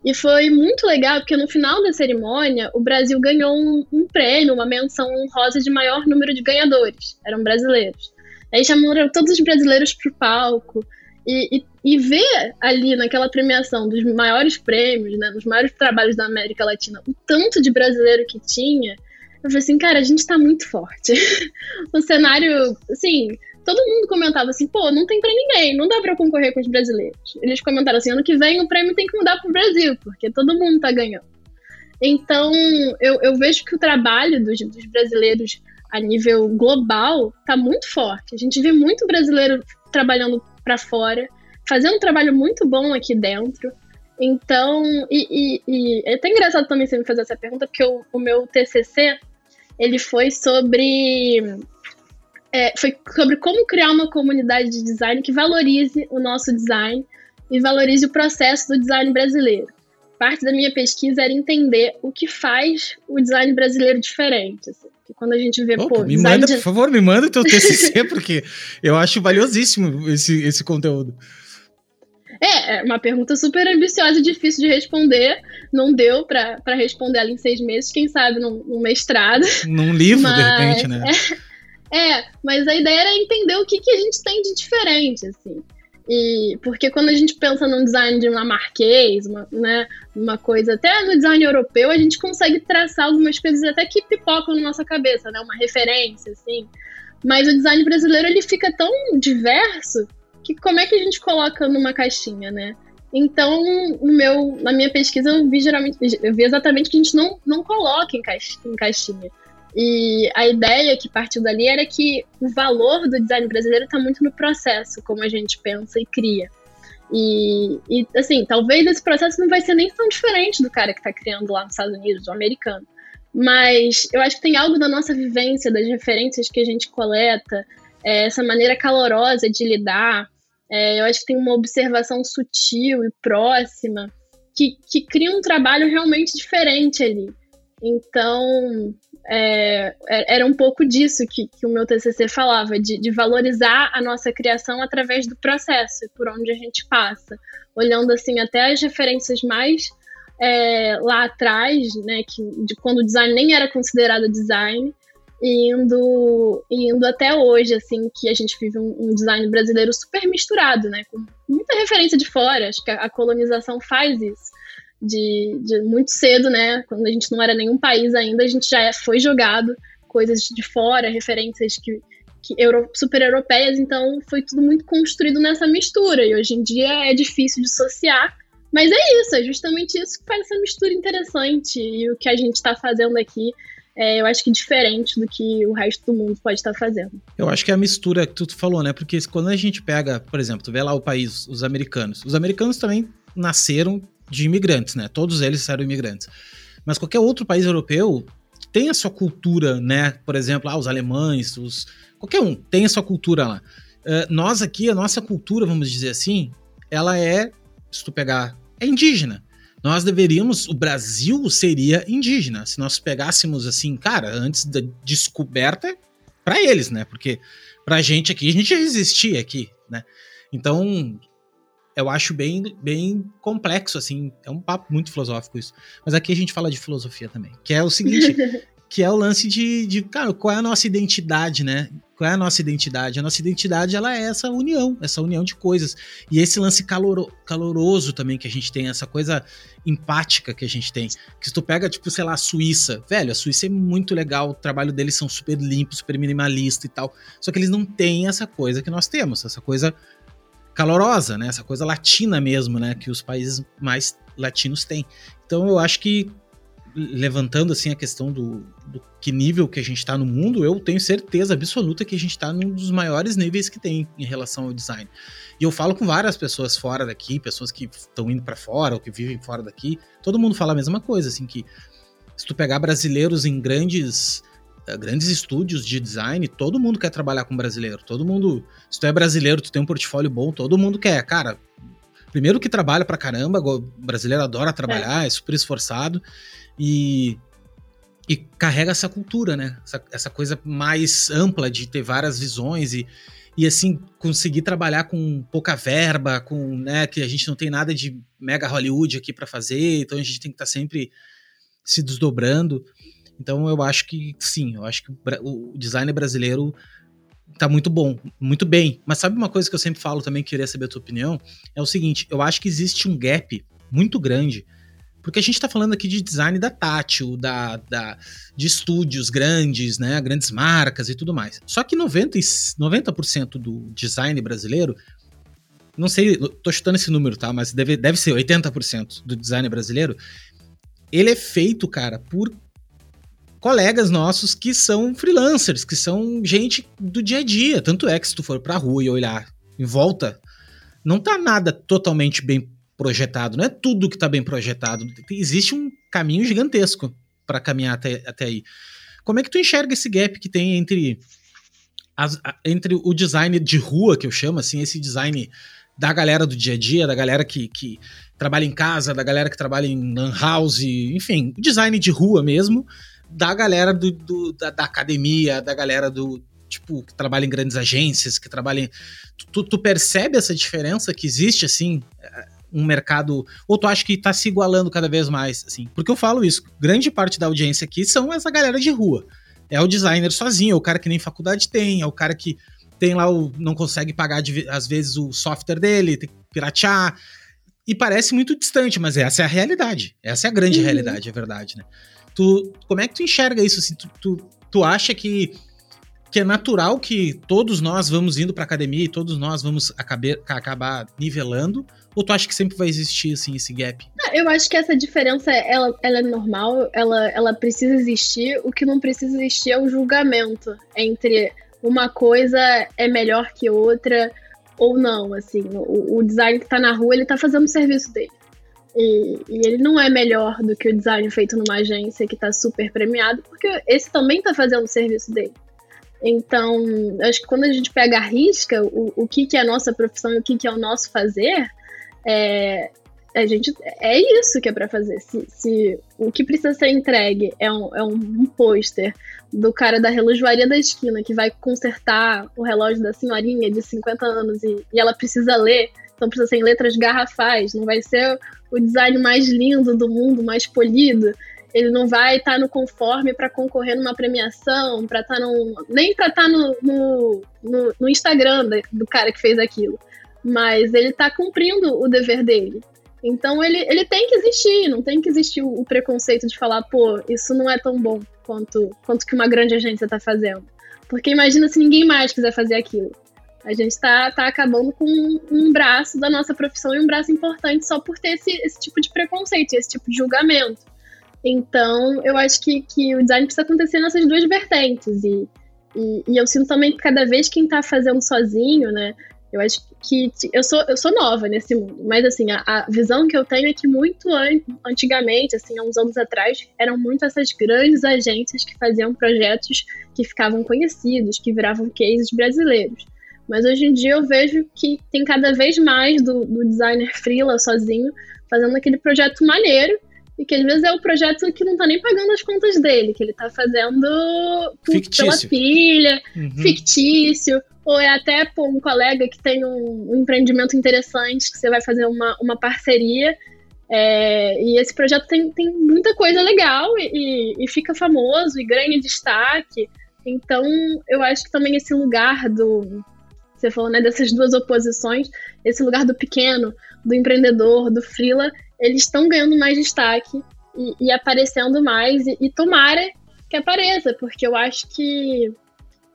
E foi muito legal, porque no final da cerimônia, o Brasil ganhou um, um prêmio, uma menção honrosa de maior número de ganhadores. Eram brasileiros. Aí chamaram todos os brasileiros para o palco. E, e, e, ver ali naquela premiação dos maiores prêmios, né, dos maiores trabalhos da América Latina, o tanto de brasileiro que tinha, eu falei assim, cara, a gente tá muito forte. o cenário, assim, todo mundo comentava assim, pô, não tem pra ninguém, não dá pra concorrer com os brasileiros. Eles comentaram assim, ano que vem o prêmio tem que mudar pro Brasil, porque todo mundo tá ganhando. Então, eu, eu vejo que o trabalho dos, dos brasileiros a nível global tá muito forte. A gente vê muito brasileiro trabalhando para fora, fazendo um trabalho muito bom aqui dentro. Então, e, e, e, é até engraçado também você me fazer essa pergunta, porque o, o meu TCC ele foi sobre é, foi sobre como criar uma comunidade de design que valorize o nosso design e valorize o processo do design brasileiro. Parte da minha pesquisa era entender o que faz o design brasileiro diferente. Assim. Quando a gente vê, Opa, pô, me manda, de... por favor, me manda o teu TCC, porque eu acho valiosíssimo esse, esse conteúdo. É, é uma pergunta super ambiciosa e difícil de responder. Não deu para responder ela em seis meses, quem sabe num, num mestrado. Num livro, mas, de repente, né? É, é, mas a ideia era entender o que, que a gente tem de diferente, assim. E porque quando a gente pensa num design de uma marquês, uma, né, uma coisa até no design europeu, a gente consegue traçar algumas coisas até que pipocam na nossa cabeça, né, uma referência assim. Mas o design brasileiro ele fica tão diverso que como é que a gente coloca numa caixinha, né? Então, no meu, na minha pesquisa eu vi geralmente, eu vi exatamente que a gente não, não coloca em, em caixinha. E a ideia que partiu dali era que o valor do design brasileiro está muito no processo, como a gente pensa e cria. E, e, assim, talvez esse processo não vai ser nem tão diferente do cara que está criando lá nos Estados Unidos, do americano. Mas eu acho que tem algo da nossa vivência, das referências que a gente coleta, é, essa maneira calorosa de lidar. É, eu acho que tem uma observação sutil e próxima que, que cria um trabalho realmente diferente ali. Então, é, é, era um pouco disso que, que o meu TCC falava, de, de, valorizar a nossa criação através do processo, por onde a gente passa, olhando assim até as referências mais é, lá atrás, né, que, de quando o design nem era considerado design, indo, indo até hoje, assim, que a gente vive um, um, design brasileiro super misturado, né, com muita referência de fora, acho que a, a colonização faz isso de, de muito cedo, né? Quando a gente não era nenhum país ainda, a gente já foi jogado coisas de fora, referências que, que euro, super europeias, então foi tudo muito construído nessa mistura. E hoje em dia é difícil dissociar, mas é isso, é justamente isso que faz essa mistura interessante. E o que a gente está fazendo aqui é, eu acho que diferente do que o resto do mundo pode estar fazendo. Eu acho que é a mistura que tu falou, né? Porque quando a gente pega, por exemplo, tu vê lá o país, os americanos. Os americanos também nasceram de imigrantes, né? Todos eles eram imigrantes. Mas qualquer outro país europeu tem a sua cultura, né? Por exemplo, ah, os alemães, os qualquer um tem a sua cultura lá. Uh, nós aqui, a nossa cultura, vamos dizer assim, ela é, se tu pegar, é indígena. Nós deveríamos, o Brasil seria indígena. Se nós pegássemos assim, cara, antes da descoberta, para eles, né? Porque pra gente aqui, a gente já existia aqui, né? Então, eu acho bem, bem complexo, assim. É um papo muito filosófico isso. Mas aqui a gente fala de filosofia também. Que é o seguinte: que é o lance de, de, cara, qual é a nossa identidade, né? Qual é a nossa identidade? A nossa identidade, ela é essa união, essa união de coisas. E esse lance caloro, caloroso também que a gente tem, essa coisa empática que a gente tem. Que se tu pega, tipo, sei lá, a Suíça, velho, a Suíça é muito legal, o trabalho deles são super limpos, super minimalista e tal. Só que eles não têm essa coisa que nós temos, essa coisa calorosa, né? Essa coisa latina mesmo, né? Que os países mais latinos têm. Então eu acho que levantando assim a questão do, do que nível que a gente está no mundo, eu tenho certeza absoluta que a gente está num dos maiores níveis que tem em relação ao design. E eu falo com várias pessoas fora daqui, pessoas que estão indo para fora ou que vivem fora daqui, todo mundo fala a mesma coisa, assim que se tu pegar brasileiros em grandes eh, grandes estúdios de design, todo mundo quer trabalhar com brasileiro. Todo mundo, se tu é brasileiro, tu tem um portfólio bom, todo mundo quer. Cara, primeiro que trabalha pra caramba, o brasileiro adora trabalhar, é, é super esforçado e e carrega essa cultura, né? Essa, essa, coisa mais ampla de ter várias visões e, e assim conseguir trabalhar com pouca verba, com, né, que a gente não tem nada de mega Hollywood aqui para fazer, então a gente tem que estar tá sempre se desdobrando. Então eu acho que sim, eu acho que o design brasileiro tá muito bom, muito bem. Mas sabe uma coisa que eu sempre falo também, que queria saber a tua opinião? É o seguinte, eu acho que existe um gap muito grande, porque a gente tá falando aqui de design da tátil, da, da, de estúdios grandes, né, grandes marcas e tudo mais. Só que 90, 90% do design brasileiro, não sei, tô chutando esse número, tá, mas deve, deve ser 80% do design brasileiro, ele é feito, cara, por colegas nossos que são freelancers, que são gente do dia a dia. Tanto é que se tu for pra rua e olhar em volta, não tá nada totalmente bem projetado, não é tudo que tá bem projetado. Existe um caminho gigantesco para caminhar até, até aí. Como é que tu enxerga esse gap que tem entre, as, entre o design de rua, que eu chamo assim, esse design da galera do dia a dia, da galera que, que trabalha em casa, da galera que trabalha em lan house, enfim, design de rua mesmo, da galera do, do da, da, academia, da galera do, tipo, que trabalha em grandes agências, que trabalha em... Tu, tu percebe essa diferença que existe, assim, um mercado... Ou tu acha que tá se igualando cada vez mais, assim? Porque eu falo isso, grande parte da audiência aqui são essa galera de rua. É o designer sozinho, é o cara que nem faculdade tem, é o cara que tem lá o... não consegue pagar, às vezes, o software dele, tem que piratear... E parece muito distante, mas essa é a realidade. Essa é a grande uhum. realidade, é verdade, né? Tu, como é que tu enxerga isso? Assim, tu, tu, tu acha que, que é natural que todos nós vamos indo pra academia e todos nós vamos acabar, acabar nivelando? Ou tu acha que sempre vai existir, assim, esse gap? Eu acho que essa diferença, ela, ela é normal, ela, ela precisa existir. O que não precisa existir é o julgamento entre uma coisa é melhor que outra ou não, assim. O, o design que tá na rua, ele tá fazendo o serviço dele. E, e, ele não é melhor do que o design feito numa agência que está super premiado, porque esse também está fazendo o serviço dele. Então, acho que quando a gente pega a risca, o, o que, que é a nossa profissão e o que, que é o nosso fazer, é, a gente, é isso que é para fazer. Se, se, o que precisa ser entregue é um, é um pôster do cara da relojoaria da esquina que vai consertar o relógio da senhorinha de 50 anos e, e ela precisa ler, então precisa ser em letras garrafais, não vai ser o design mais lindo do mundo, mais polido. Ele não vai estar tá no conforme para concorrer numa premiação, para estar tá no. nem para estar tá no, no, no, no, Instagram do cara que fez aquilo. Mas ele está cumprindo o dever dele. Então ele, ele tem que existir, não tem que existir o, o preconceito de falar, pô, isso não é tão bom quanto, quanto que uma grande agência está fazendo. Porque imagina se ninguém mais quiser fazer aquilo. A gente está tá acabando com um braço da nossa profissão e um braço importante só por ter esse, esse tipo de preconceito, esse tipo de julgamento. Então, eu acho que, que o design precisa acontecer nessas duas vertentes. E, e, e eu sinto também que cada vez quem está fazendo sozinho, né? Eu acho que eu sou, eu sou nova nesse mundo, mas assim, a, a, visão que eu tenho é que muito an antigamente, assim, há uns anos atrás, eram muito essas grandes agências que faziam projetos que ficavam conhecidos, que viravam cases brasileiros. Mas hoje em dia eu vejo que tem cada vez mais do, do designer freela sozinho fazendo aquele projeto maneiro e que às vezes é o projeto que não tá nem pagando as contas dele, que ele tá fazendo fictício. pela filha, uhum. fictício, ou é até pô, um colega que tem um, um, empreendimento interessante, que você vai fazer uma, uma parceria, é, e esse projeto tem, tem muita coisa legal e, e fica famoso e ganha destaque. Então, eu acho que também esse lugar do, você falou, né, dessas duas oposições, esse lugar do pequeno, do empreendedor, do freela, eles estão ganhando mais destaque e, e aparecendo mais, e, e, tomara que apareça, porque eu acho que,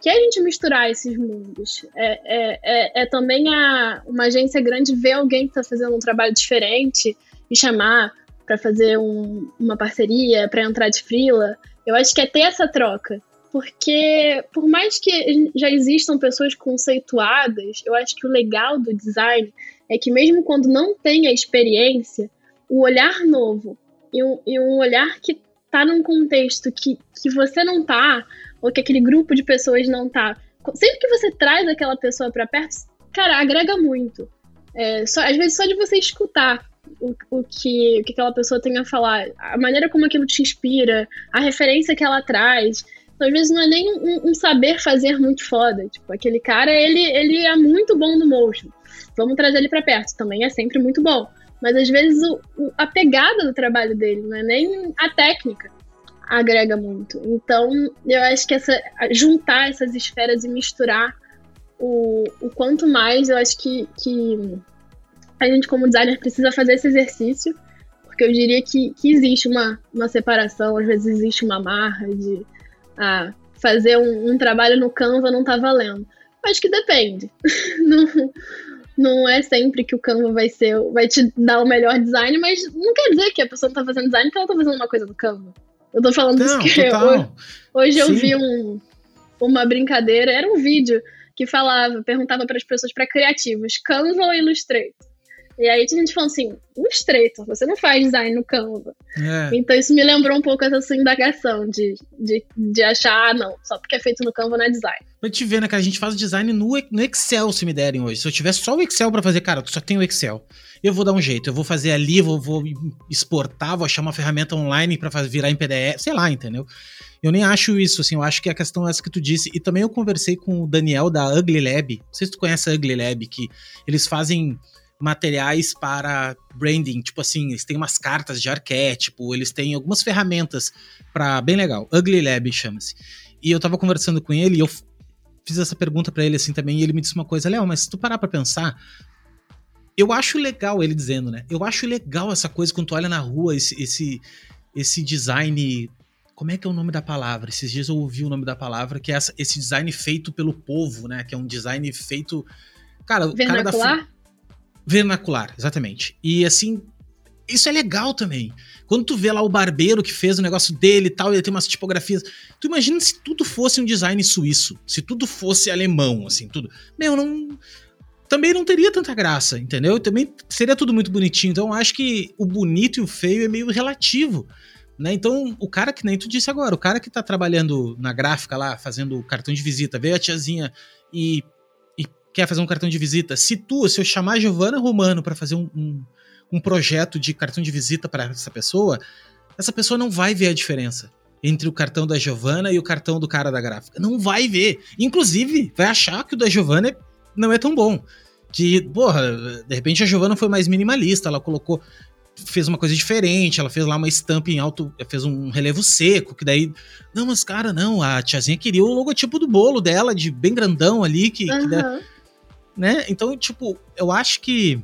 que a gente misturar esses mundos. É, é, é, é também a, uma agência grande ver alguém que está fazendo um trabalho diferente e chamar para fazer um, uma parceria, para entrar de freela. Eu acho que é ter essa troca. Porque, por mais que já existam pessoas conceituadas, eu acho que o legal do design é que, mesmo quando não tem a experiência, o olhar novo e um, e um olhar que tá num contexto que, que você não tá, ou que aquele grupo de pessoas não tá, sempre que você traz aquela pessoa para perto, cara, agrega muito. É, só, às vezes só de você escutar o, o, que, o que aquela pessoa tem a falar, a maneira como aquilo te inspira, a referência que ela traz, então, às vezes não é nem um, um, saber fazer muito foda. Tipo, aquele cara, ele, ele é muito bom no motion. Vamos trazer ele para perto. Também é sempre muito bom. Mas às vezes o, o, a pegada do trabalho dele, não é nem a técnica, agrega muito. Então, eu acho que essa juntar essas esferas e misturar o, o quanto mais, eu acho que, que a gente, como designer, precisa fazer esse exercício. Porque eu diria que, que existe uma, uma separação, às vezes existe uma marra de ah, fazer um, um, trabalho no Canva não tá valendo. Acho que depende. não, não é sempre que o Canva vai ser, vai te dar o melhor design, mas não quer dizer que a pessoa não tá fazendo design que ela tá fazendo uma coisa no Canva. Eu tô falando não, isso que hoje, hoje eu vi um, uma brincadeira, era um vídeo que falava, perguntava para as pessoas para criativos, Canva ou Illustrator? E aí a gente falou assim, Illustrator, você não faz design no Canva. É. Então isso me lembrou um pouco essa sua indagação de, de, de achar, ah, não, só porque é feito no Canva não é design. Pra te ver, né, cara, a gente faz design no, no Excel, se me derem hoje. Se eu tiver só o Excel para fazer, cara, só tenho o Excel. Eu vou dar um jeito, eu vou fazer ali, vou, vou exportar, vou achar uma ferramenta online para virar em PDF, sei lá, entendeu? Eu nem acho isso, assim, eu acho que a questão é essa que tu disse. E também eu conversei com o Daniel da Ugly Lab. Não sei se tu conhece a Ugly Lab, que eles fazem materiais para branding, tipo assim, eles têm umas cartas de arquétipo, eles têm algumas ferramentas para bem legal. Ugly Lab chama-se. E eu tava conversando com ele e eu fiz essa pergunta para ele assim também, e ele me disse uma coisa, Léo, mas se tu parar para pensar, eu acho legal ele dizendo, né? Eu acho legal essa coisa quando tu olha na rua esse esse esse design como é que é o nome da palavra? Esses dias eu ouvi o nome da palavra, que é essa, esse design feito pelo povo, né? Que é um design feito. Cara, o cara da. Vernacular, exatamente. E assim, isso é legal também. Quando tu vê lá o barbeiro que fez o negócio dele e tal, ele tem umas tipografias. Tu imagina se tudo fosse um design suíço, se tudo fosse alemão, assim, tudo. Meu, não. Também não teria tanta graça, entendeu? Também seria tudo muito bonitinho. Então, acho que o bonito e o feio é meio relativo. Né? Então, o cara que nem tu disse agora, o cara que tá trabalhando na gráfica lá, fazendo cartão de visita, veio a tiazinha e quer fazer um cartão de visita, se tu, se eu chamar a Giovana Romano para fazer um, um, um, projeto de cartão de visita para essa pessoa, essa pessoa não vai ver a diferença entre o cartão da Giovana e o cartão do cara da gráfica. Não vai ver. Inclusive, vai achar que o da Giovana não é tão bom. Que, porra, de repente a Giovana foi mais minimalista, ela colocou fez uma coisa diferente, ela fez lá uma estampa em alto, fez um relevo seco, que daí. Não, mas cara, não, a tiazinha queria o logotipo do bolo dela, de bem grandão ali, que, uhum. que né? Então, tipo, eu acho que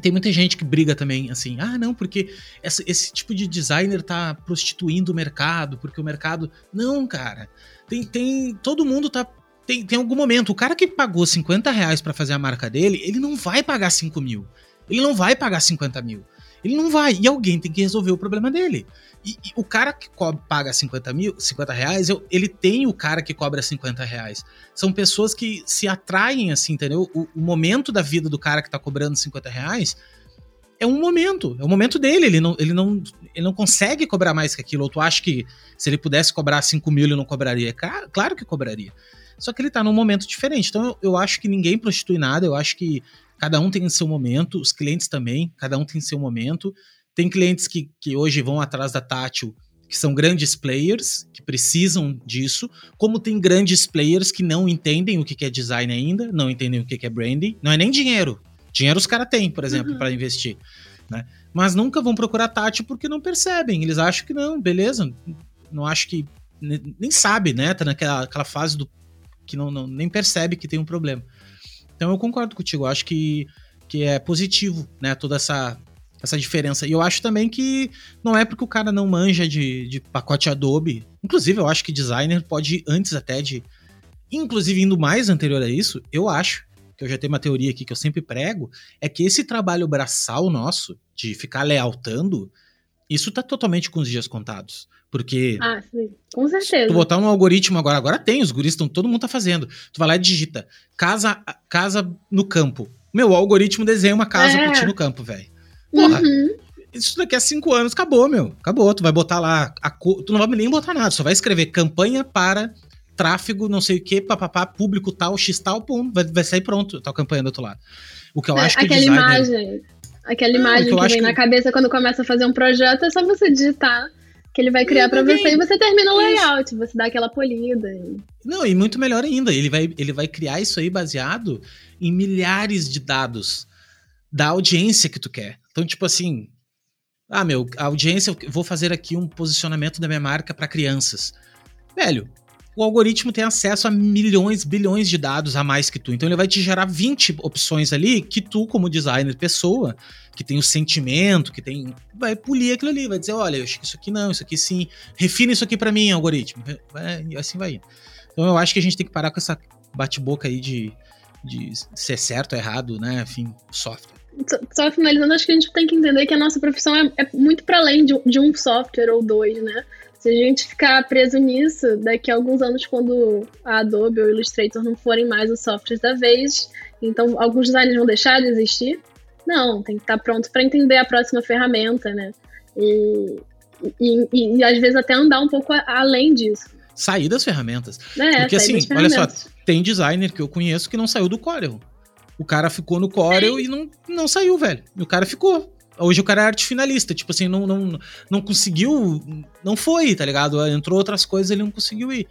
tem muita gente que briga também, assim, ah, não, porque essa, esse tipo de designer tá prostituindo o mercado, porque o mercado. Não, cara. Tem. tem todo mundo tá. Tem, tem algum momento. O cara que pagou 50 reais pra fazer a marca dele, ele não vai pagar 5 mil. Ele não vai pagar 50 mil. Ele não vai. E alguém tem que resolver o problema dele. E, e o cara que paga 50 mil, 50 reais, eu, ele tem o cara que cobra 50 reais. São pessoas que se atraem, assim, entendeu? O, o momento da vida do cara que tá cobrando 50 reais é um momento, é o momento dele. Ele não, ele, não, ele não consegue cobrar mais que aquilo. Ou tu acha que se ele pudesse cobrar 5 mil, ele não cobraria? Claro, claro que cobraria. Só que ele tá num momento diferente. Então eu, eu acho que ninguém prostitui nada, eu acho que cada um tem seu momento, os clientes também, cada um tem seu momento. Tem clientes que, que hoje vão atrás da Tátil, que são grandes players, que precisam disso, como tem grandes players que não entendem o que é design ainda, não entendem o que é branding. Não é nem dinheiro. Dinheiro os caras têm, por exemplo, uhum. para investir. Né? Mas nunca vão procurar Tátil porque não percebem. Eles acham que não, beleza. Não acho que. Nem sabe, né? Tá naquela aquela fase do. Que não, não, nem percebe que tem um problema. Então eu concordo contigo. Eu acho que, que é positivo, né? Toda essa essa diferença. E eu acho também que não é porque o cara não manja de, de pacote Adobe. Inclusive, eu acho que designer pode ir antes até de. Inclusive, indo mais anterior a isso, eu acho, que eu já tenho uma teoria aqui que eu sempre prego, é que esse trabalho braçal nosso, de ficar lealtando, isso tá totalmente com os dias contados. Porque. Ah, sim. Com certeza. tu botar um algoritmo agora, agora tem, os guris estão, todo mundo tá fazendo. Tu vai lá e digita casa, casa no campo. Meu, o algoritmo desenha uma casa é. pra ti no campo, velho. Porra, uhum. isso daqui a cinco anos acabou, meu. Acabou. Tu vai botar lá. A co... Tu não vai nem botar nada, só vai escrever campanha para tráfego, não sei o que, papapá, público tal, x tal, pum, vai, vai sair pronto a campanha do outro lado. O que eu é, acho que Aquela designer... imagem. Aquela imagem que, que vem que... na cabeça quando começa a fazer um projeto, é só você digitar que ele vai criar para você e você termina o layout, você dá aquela polida. Não, e muito melhor ainda, ele vai, ele vai criar isso aí baseado em milhares de dados da audiência que tu quer. Então, tipo assim, ah, meu, a audiência, eu vou fazer aqui um posicionamento da minha marca para crianças. Velho, o algoritmo tem acesso a milhões, bilhões de dados a mais que tu. Então ele vai te gerar 20 opções ali que tu, como designer, pessoa, que tem o sentimento, que tem. Vai polir aquilo ali, vai dizer: olha, eu acho que isso aqui não, isso aqui sim. Refina isso aqui para mim, algoritmo. e assim vai Então eu acho que a gente tem que parar com essa bate-boca aí de, de ser certo errado, né? Enfim, software só finalizando, acho que a gente tem que entender que a nossa profissão é, é muito para além de, de, um software ou dois, né? Se a gente ficar preso nisso, daqui a alguns anos, quando a Adobe ou o Illustrator não forem mais os softwares da vez, então alguns designers vão deixar de existir. Não, tem que estar pronto para entender a próxima ferramenta, né? E, e, e, e, às vezes até andar um pouco além disso. Sair das ferramentas. É, Porque assim, olha só, tem designer que eu conheço que não saiu do Corel. O cara ficou no Corel Sim. e não, não saiu, velho. E o cara ficou. Hoje o cara é arte finalista, tipo assim, não, não, não conseguiu, não foi, tá ligado? Entrou outras coisas ele não conseguiu ir.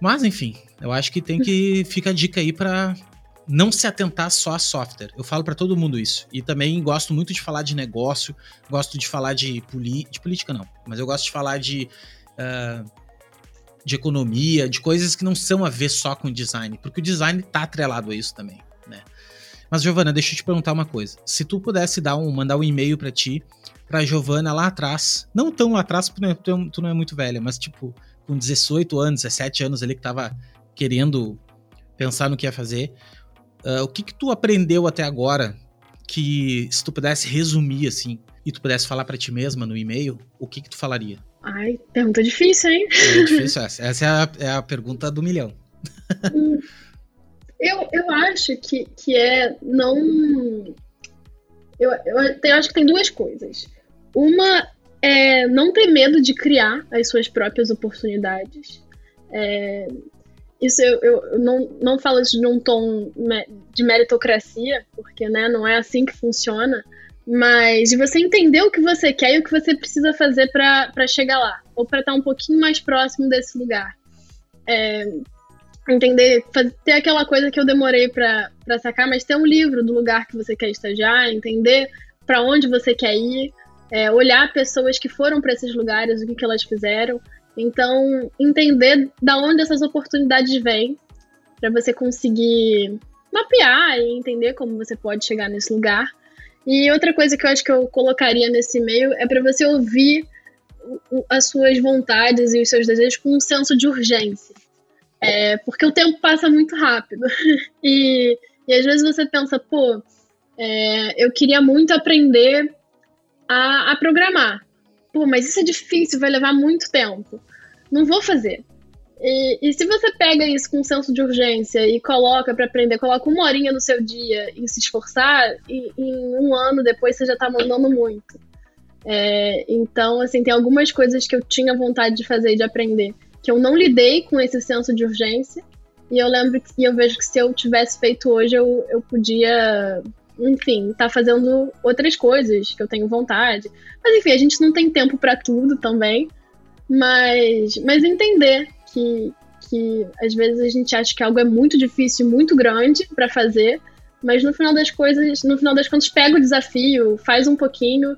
Mas, enfim, eu acho que tem que. Fica a dica aí para não se atentar só a software. Eu falo para todo mundo isso. E também gosto muito de falar de negócio, gosto de falar de, de política, não, mas eu gosto de falar de. Uh, de economia, de coisas que não são a ver só com design, porque o design tá atrelado a isso também, né? Mas Giovana, deixa eu te perguntar uma coisa. Se tu pudesse dar um, mandar um e-mail para ti, para Giovana lá atrás, não tão lá atrás, porque tu, é, tu não é muito velha, mas tipo com 18 anos, 17 anos ali que tava querendo pensar no que ia fazer. Uh, o que que tu aprendeu até agora que se tu pudesse resumir assim e tu pudesse falar para ti mesma no e-mail, o que que tu falaria? Ai, pergunta difícil, hein? É difícil essa. Essa é a, é a pergunta do milhão. Eu, eu acho que, que é não. Eu, eu, eu acho que tem duas coisas. Uma é não ter medo de criar as suas próprias oportunidades. É, isso eu, eu, não, não falo isso de um tom de meritocracia, porque né, não é assim que funciona, mas de você entender o que você quer e o que você precisa fazer para chegar lá, ou para estar um pouquinho mais próximo desse lugar. É, entender, ter aquela coisa que eu demorei para sacar, mas ter um livro do lugar que você quer estagiar, entender para onde você quer ir, é, olhar pessoas que foram para esses lugares, o que, que elas fizeram. Então, entender da onde essas oportunidades vêm, para você conseguir mapear e entender como você pode chegar nesse lugar. E outra coisa que eu acho que eu colocaria nesse e-mail é para você ouvir as suas vontades e os seus desejos com um senso de urgência. É, porque o tempo passa muito rápido. e, e às vezes você pensa, pô, é, eu queria muito aprender a, a programar. Pô, mas isso é difícil, vai levar muito tempo. Não vou fazer. E, e, se você pega isso com um senso de urgência e coloca para aprender, coloca uma horinha no seu dia e se esforçar, e, em um ano depois você já tá mandando muito. É, então, assim, tem algumas coisas que eu tinha vontade de fazer e de aprender, que eu não lidei com esse senso de urgência, e eu lembro que, e eu vejo que se eu tivesse feito hoje, eu, eu podia enfim, tá fazendo outras coisas que eu tenho vontade. Mas enfim, a gente não tem tempo para tudo também. Mas, mas entender que, que às vezes a gente acha que algo é muito difícil, muito grande para fazer, mas no final das coisas, no final das contas, pega o desafio, faz um pouquinho,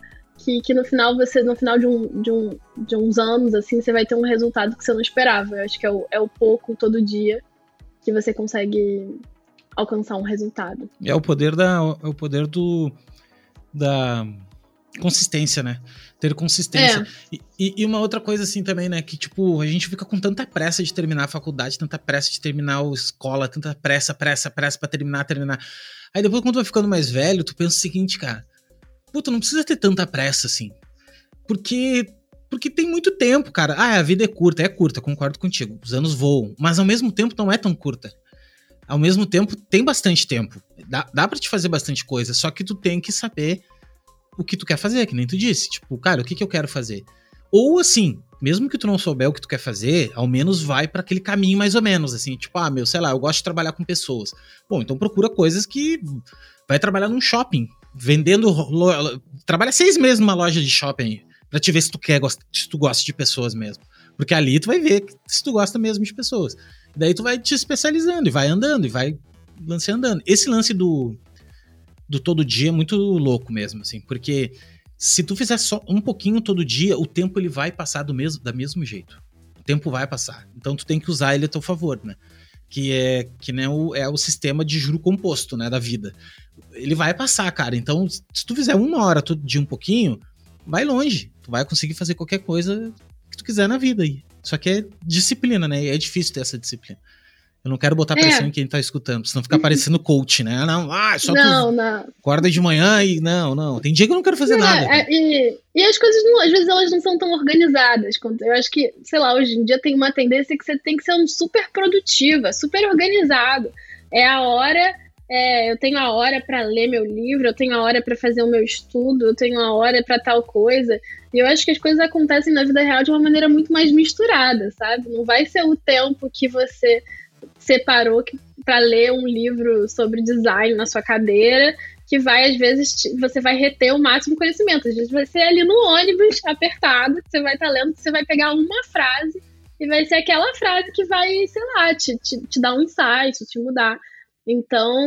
que, que no final você, no final de, um, de, um, de uns anos, assim, você vai ter um resultado que você não esperava. Eu acho que é o, é o pouco todo dia que você consegue alcançar um resultado. É o poder da é o poder do da consistência, né? Ter consistência. É. E, e, uma outra coisa assim também, né? Que tipo, a gente fica com tanta pressa de terminar a faculdade, tanta pressa de terminar a escola, tanta pressa, pressa, pressa para terminar, terminar. Aí depois, quando tu vai ficando mais velho, tu pensa o seguinte, cara. Puta, não precisa ter tanta pressa assim. Porque porque tem muito tempo, cara. Ah, a vida é curta, é curta, concordo contigo. Os anos voam, mas ao mesmo tempo não é tão curta ao mesmo tempo tem bastante tempo. Dá, dá para te fazer bastante coisa, só que tu tem que saber o que tu quer fazer, que nem tu disse. Tipo, cara, o que, que eu quero fazer? Ou assim, mesmo que tu não souber o que tu quer fazer, ao menos vai para aquele caminho mais ou menos, assim, tipo, ah, meu, sei lá, eu gosto de trabalhar com pessoas. Bom, então procura coisas que vai trabalhar num shopping, vendendo, trabalha seis meses numa loja de shopping para te ver se tu quer, se tu gosta de pessoas mesmo. Porque ali tu vai ver se tu gosta mesmo de pessoas. Daí tu vai te especializando e vai andando e vai lance andando. Esse lance do, do todo dia é muito louco mesmo, assim, porque se tu fizer só um pouquinho todo dia, o tempo ele vai passar do mesmo, da mesmo jeito. O tempo vai passar. Então tu tem que usar ele a teu favor, né? Que é que nem o, é o sistema de juro composto, né, da vida. Ele vai passar, cara. Então, se tu fizer uma hora todo dia um pouquinho, vai longe. Tu vai conseguir fazer qualquer coisa que tu quiser na vida aí. Só que é disciplina, né? E é difícil ter essa disciplina. Eu não quero botar é. pressão é. em quem tá escutando, senão fica parecendo coach, né? Não, ah, só não, tu não. acorda de manhã e não, não. Tem dia que eu não quero fazer é, nada. É, e, e as coisas, não, às vezes, elas não são tão organizadas. Eu acho que, sei lá, hoje em dia tem uma tendência que você tem que ser um super produtiva, super organizado. É a hora é, eu tenho a hora para ler meu livro, eu tenho a hora para fazer o meu estudo, eu tenho a hora para tal coisa. E eu acho que as coisas acontecem na vida real de uma maneira muito mais misturada, sabe? Não vai ser o tempo que você separou para ler um livro sobre design na sua cadeira que vai, às vezes, você vai reter o máximo conhecimento. Às vezes vai ser ali no ônibus, apertado, você vai estar tá lendo, você vai pegar uma frase e vai ser aquela frase que vai, sei lá, te, te, te dar um insight, te mudar. Então,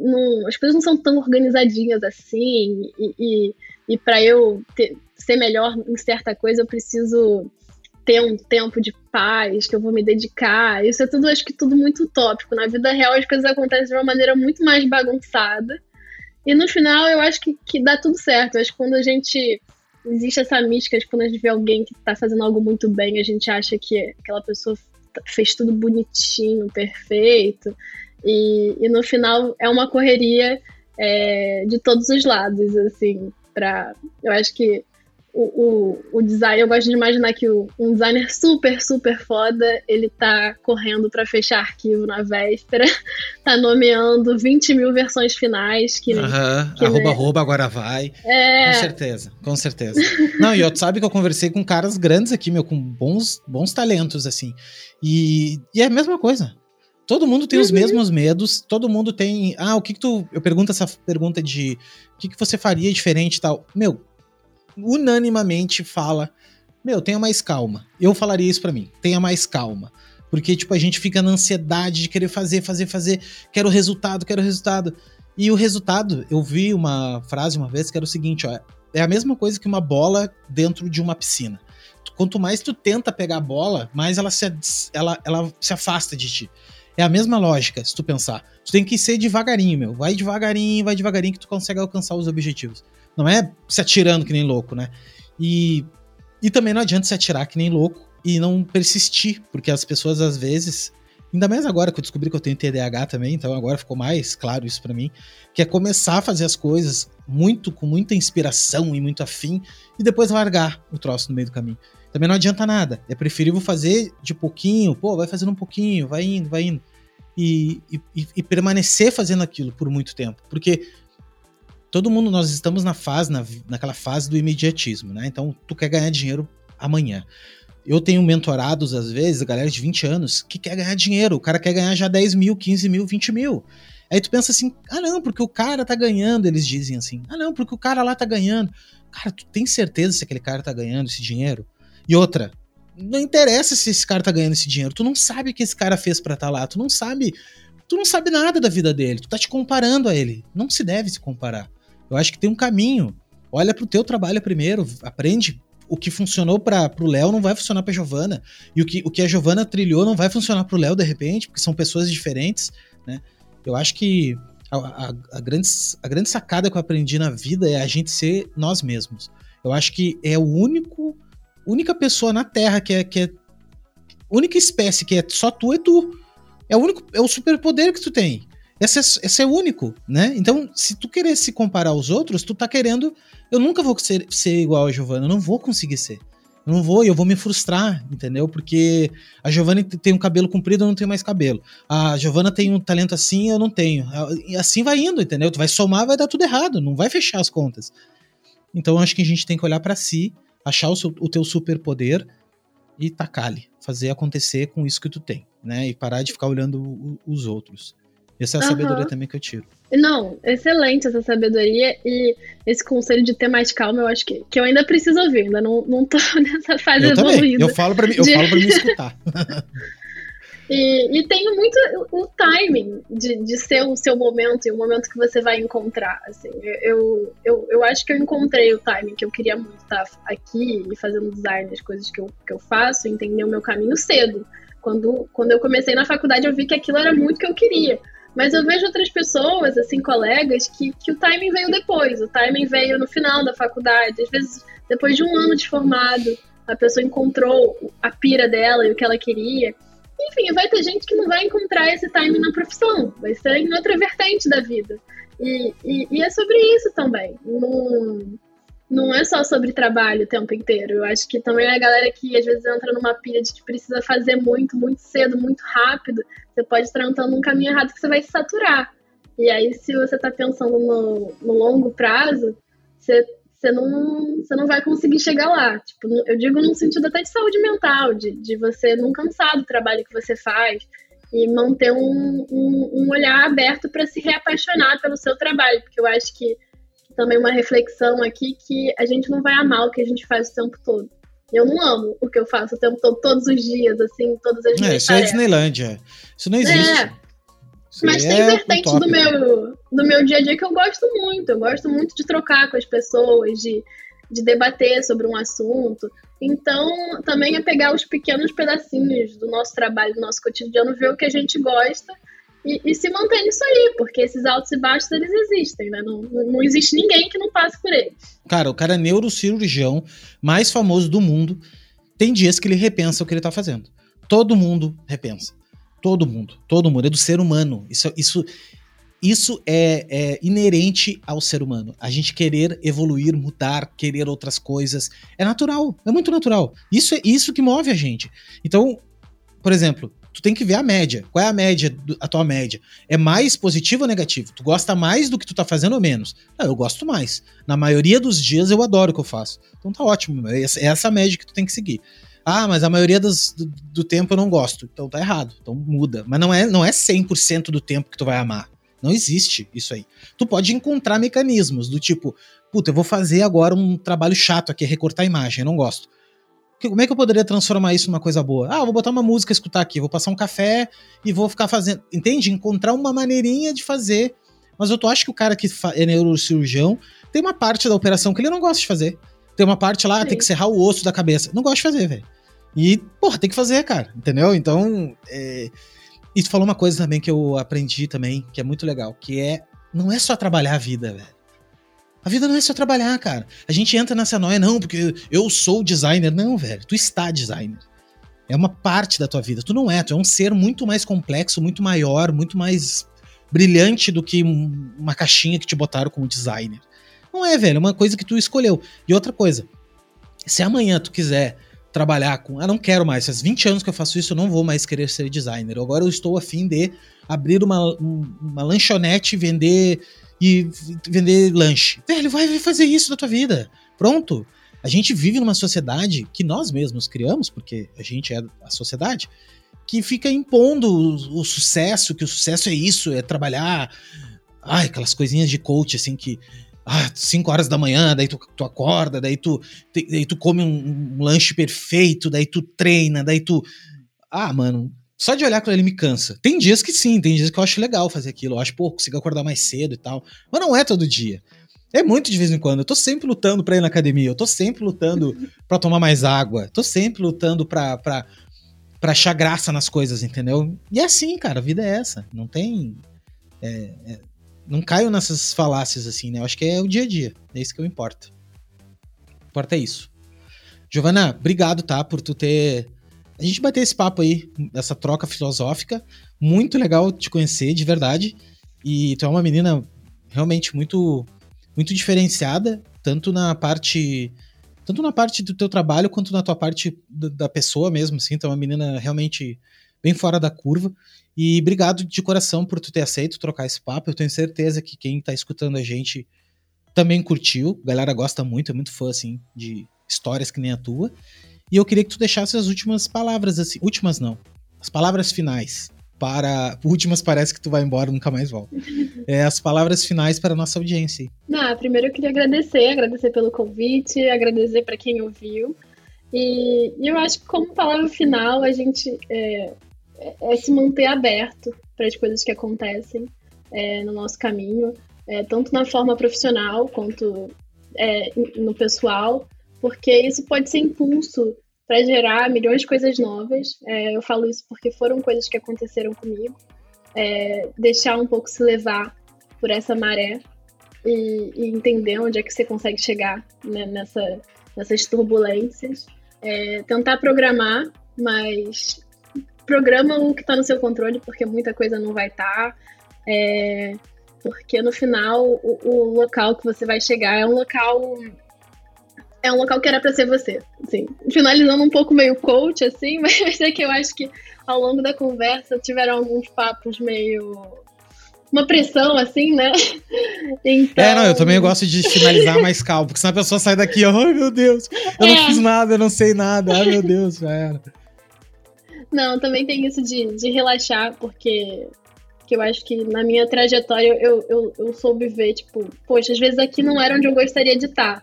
não, as coisas não são tão organizadinhas assim, e, e, e para eu ter, ser melhor em certa coisa, eu preciso ter um tempo de paz, que eu vou me dedicar. Isso é tudo, acho que tudo muito utópico. Na vida real, as coisas acontecem de uma maneira muito mais bagunçada. E no final, eu acho que, que dá tudo certo. Eu acho que quando a gente. Existe essa mística de quando a gente vê alguém que tá fazendo algo muito bem, a gente acha que aquela pessoa fez tudo bonitinho, perfeito. E, e no final é uma correria é, de todos os lados, assim, para eu acho que o, o, o, design, eu gosto de imaginar que o, um designer super, super foda, ele tá correndo para fechar arquivo na véspera, tá nomeando 20 mil versões finais. Que, Aham, que arroba, arroba, agora vai. É... Com certeza, com certeza. Não, e eu sabe que eu conversei com caras grandes aqui, meu, com bons, bons talentos, assim. E, e é a mesma coisa. Todo mundo tem uhum. os mesmos medos, todo mundo tem. Ah, o que, que tu. Eu pergunto essa pergunta de o que, que você faria diferente e tal. Meu, unanimamente fala: Meu, tenha mais calma. Eu falaria isso para mim: tenha mais calma. Porque, tipo, a gente fica na ansiedade de querer fazer, fazer, fazer. Quero resultado, quero resultado. E o resultado, eu vi uma frase uma vez que era o seguinte: ó, é a mesma coisa que uma bola dentro de uma piscina. Quanto mais tu tenta pegar a bola, mais ela se, ela, ela se afasta de ti. É a mesma lógica, se tu pensar. Tu tem que ser devagarinho, meu. Vai devagarinho, vai devagarinho que tu consegue alcançar os objetivos. Não é se atirando que nem louco, né? E, e também não adianta se atirar que nem louco e não persistir, porque as pessoas às vezes, ainda mais agora que eu descobri que eu tenho TDAH também, então agora ficou mais claro isso para mim, que é começar a fazer as coisas muito com muita inspiração e muito afim e depois largar o troço no meio do caminho também não adianta nada. É preferível fazer de pouquinho, pô, vai fazendo um pouquinho, vai indo, vai indo. E, e, e, permanecer fazendo aquilo por muito tempo. Porque todo mundo, nós estamos na fase, na, naquela fase do imediatismo, né? Então, tu quer ganhar dinheiro amanhã. Eu tenho mentorados, às vezes, galera de 20 anos, que quer ganhar dinheiro. O cara quer ganhar já 10 mil, 15 mil, 20 mil. Aí tu pensa assim, ah não, porque o cara tá ganhando, eles dizem assim. Ah não, porque o cara lá tá ganhando. Cara, tu tem certeza se aquele cara tá ganhando esse dinheiro? E outra, não interessa se esse cara tá ganhando esse dinheiro. Tu não sabe o que esse cara fez para estar tá lá. Tu não sabe. Tu não sabe nada da vida dele. Tu tá te comparando a ele. Não se deve se comparar. Eu acho que tem um caminho. Olha pro teu trabalho primeiro. Aprende. O que funcionou para pro Léo não vai funcionar pra Giovana. E o que, o que a Giovana trilhou não vai funcionar pro Léo de repente, porque são pessoas diferentes, né? Eu acho que a, a, a, grande, a grande sacada que eu aprendi na vida é a gente ser nós mesmos. Eu acho que é o único única pessoa na Terra que é, que é. Única espécie que é só tu é tu. É o único. É o superpoder que tu tem. Esse é, esse é único, né? Então, se tu querer se comparar aos outros, tu tá querendo. Eu nunca vou ser, ser igual a Giovanna, eu não vou conseguir ser. Eu não vou, eu vou me frustrar, entendeu? Porque a Giovanna tem um cabelo comprido, eu não tenho mais cabelo. A Giovanna tem um talento assim, eu não tenho. E assim vai indo, entendeu? Tu vai somar, vai dar tudo errado, não vai fechar as contas. Então, eu acho que a gente tem que olhar para si achar o, seu, o teu superpoder e tacar ali, fazer acontecer com isso que tu tem, né? E parar de ficar olhando o, os outros. Essa é a uhum. sabedoria também que eu tiro. Não, excelente essa sabedoria e esse conselho de ter mais calma, eu acho que, que eu ainda preciso ouvir, ainda não, não tô nessa fase eu evoluída. Também. Eu falo para mim, eu de... falo para me escutar. E, e tenho muito o timing de, de ser o seu momento e o momento que você vai encontrar. Assim. Eu, eu, eu acho que eu encontrei o timing que eu queria muito estar aqui e fazendo design das coisas que eu, que eu faço, entender o meu caminho cedo. Quando, quando eu comecei na faculdade, eu vi que aquilo era muito que eu queria. Mas eu vejo outras pessoas, assim, colegas, que, que o timing veio depois. O timing veio no final da faculdade. Às vezes, depois de um ano de formado, a pessoa encontrou a pira dela e o que ela queria. Enfim, vai ter gente que não vai encontrar esse time na profissão, vai ser em outra vertente da vida. E, e, e é sobre isso também. Não, não é só sobre trabalho o tempo inteiro. Eu acho que também a galera que às vezes entra numa pilha de que precisa fazer muito, muito cedo, muito rápido, você pode estar entrando num caminho errado que você vai se saturar. E aí, se você está pensando no, no, longo prazo, você, você, não, você não vai conseguir chegar lá. Tipo, eu digo no sentido até de saúde mental, de, de você não cansar do trabalho que você faz e manter um, um, um olhar aberto para se reapaixonar pelo seu trabalho, porque eu acho que também uma reflexão aqui que a gente não vai amar o que a gente faz o tempo todo. Eu não amo o que eu faço o tempo todo, todos os dias, assim, todas as é, Isso é Disneylândia. Isso não existe. É. Mas tem é vertentes do meu, do meu dia a dia que eu gosto muito. Eu gosto muito de trocar com as pessoas, de, de debater sobre um assunto. Então, também é pegar os pequenos pedacinhos do nosso trabalho, do nosso cotidiano, ver o que a gente gosta e, e, se manter nisso aí, porque esses altos e baixos eles existem, né? Não, não existe ninguém que não passe por eles. Cara, o cara é neurocirurgião mais famoso do mundo. Tem dias que ele repensa o que ele tá fazendo. Todo mundo repensa. Todo mundo. Todo mundo. É do ser humano. Isso, isso, isso é, é, inerente ao ser humano. A gente querer evoluir, mudar, querer outras coisas. É natural. É muito natural. Isso é isso que move a gente. Então, por exemplo, tu tem que ver a média. Qual é a média, a tua média? É mais positivo ou negativo? Tu gosta mais do que tu tá fazendo ou menos? Ah, eu gosto mais. Na maioria dos dias eu adoro o que eu faço. Então tá ótimo. É essa, média que tu tem que seguir. Ah, mas a maioria dos, do, do, tempo eu não gosto. Então tá errado. Então muda. Mas não é, não é 100% do tempo que tu vai amar. Não existe isso aí. Tu pode encontrar mecanismos do tipo, puta, eu vou fazer agora um trabalho chato aqui, recortar a imagem, eu não gosto. Como é que eu poderia transformar isso numa coisa boa? Ah, vou botar uma música escutar aqui, vou passar um café e vou ficar fazendo. Entende? Encontrar uma maneirinha de fazer. Mas eu tô acho que o cara que é neurocirurgião tem uma parte da operação que ele não gosta de fazer. Tem uma parte lá, Sim. tem que serrar o osso da cabeça. Não gosta de fazer, velho. E, porra, tem que fazer, cara. Entendeu? Então. É... E tu falou uma coisa também que eu aprendi também, que é muito legal, que é. Não é só trabalhar a vida, velho. A vida não é só trabalhar, cara. A gente entra nessa noia, não, porque eu sou designer. Não, velho, tu está designer. É uma parte da tua vida. Tu não é, tu é um ser muito mais complexo, muito maior, muito mais brilhante do que uma caixinha que te botaram como designer. Não é, velho, é uma coisa que tu escolheu. E outra coisa, se amanhã tu quiser trabalhar com. Ah, não quero mais. Faz 20 anos que eu faço isso, eu não vou mais querer ser designer. Agora eu estou afim de abrir uma, uma lanchonete e vender e vender lanche. Velho, vai fazer isso da tua vida. Pronto. A gente vive numa sociedade que nós mesmos criamos, porque a gente é a sociedade, que fica impondo o, o sucesso, que o sucesso é isso, é trabalhar. Ai, aquelas coisinhas de coach, assim, que. Ah, 5 horas da manhã, daí tu, tu acorda, daí tu, daí tu come um, um lanche perfeito, daí tu treina, daí tu. Ah, mano, só de olhar para ele me cansa. Tem dias que sim, tem dias que eu acho legal fazer aquilo. Eu acho, pô, consigo acordar mais cedo e tal. Mas não é todo dia. É muito de vez em quando. Eu tô sempre lutando pra ir na academia. Eu tô sempre lutando para tomar mais água. Tô sempre lutando pra, pra, pra achar graça nas coisas, entendeu? E é assim, cara. A vida é essa. Não tem. É, é, não caio nessas falácias assim, né? Eu acho que é o dia a dia. É isso que eu importa. Importa é isso. Giovana, obrigado, tá? Por tu ter a gente bater esse papo aí, essa troca filosófica. Muito legal te conhecer, de verdade. E tu é uma menina realmente muito muito diferenciada, tanto na parte tanto na parte do teu trabalho quanto na tua parte da pessoa mesmo, assim. Tu é uma menina realmente bem fora da curva. E obrigado de coração por tu ter aceito trocar esse papo. Eu tenho certeza que quem tá escutando a gente também curtiu. A galera gosta muito, é muito fã, assim, de histórias que nem a tua. E eu queria que tu deixasse as últimas palavras, assim. Últimas não. As palavras finais. Para. Últimas parece que tu vai embora nunca mais volta. É, as palavras finais para a nossa audiência. Não, primeiro eu queria agradecer, agradecer pelo convite, agradecer para quem ouviu. E, e, eu acho que como palavra final a gente é, é, é se manter aberto para as coisas que acontecem é, no nosso caminho, é, tanto na forma profissional quanto é, no pessoal porque isso pode ser impulso para gerar milhões de coisas novas. É, eu falo isso porque foram coisas que aconteceram comigo. É, deixar um pouco se levar por essa maré e, e, entender onde é que você consegue chegar né, nessa, nessas turbulências. Tentar programar, mas programa o que está no seu controle, porque muita coisa não vai estar. Tá, é, porque no final o, o local que você vai chegar é um local é um local que era para ser você. Assim, finalizando um pouco meio coach, assim, mas é que eu acho que ao longo da conversa tiveram alguns papos meio uma pressão, assim, né? Então... É, não, eu também gosto de finalizar mais calmo, porque senão a pessoa sai daqui, ai meu Deus, eu é. não fiz nada, eu não sei nada, ai meu Deus, velho. Não, também tem isso de, de relaxar, porque que eu acho que na minha trajetória eu, eu, eu soube ver, tipo, poxa, às vezes aqui não era onde eu gostaria de estar.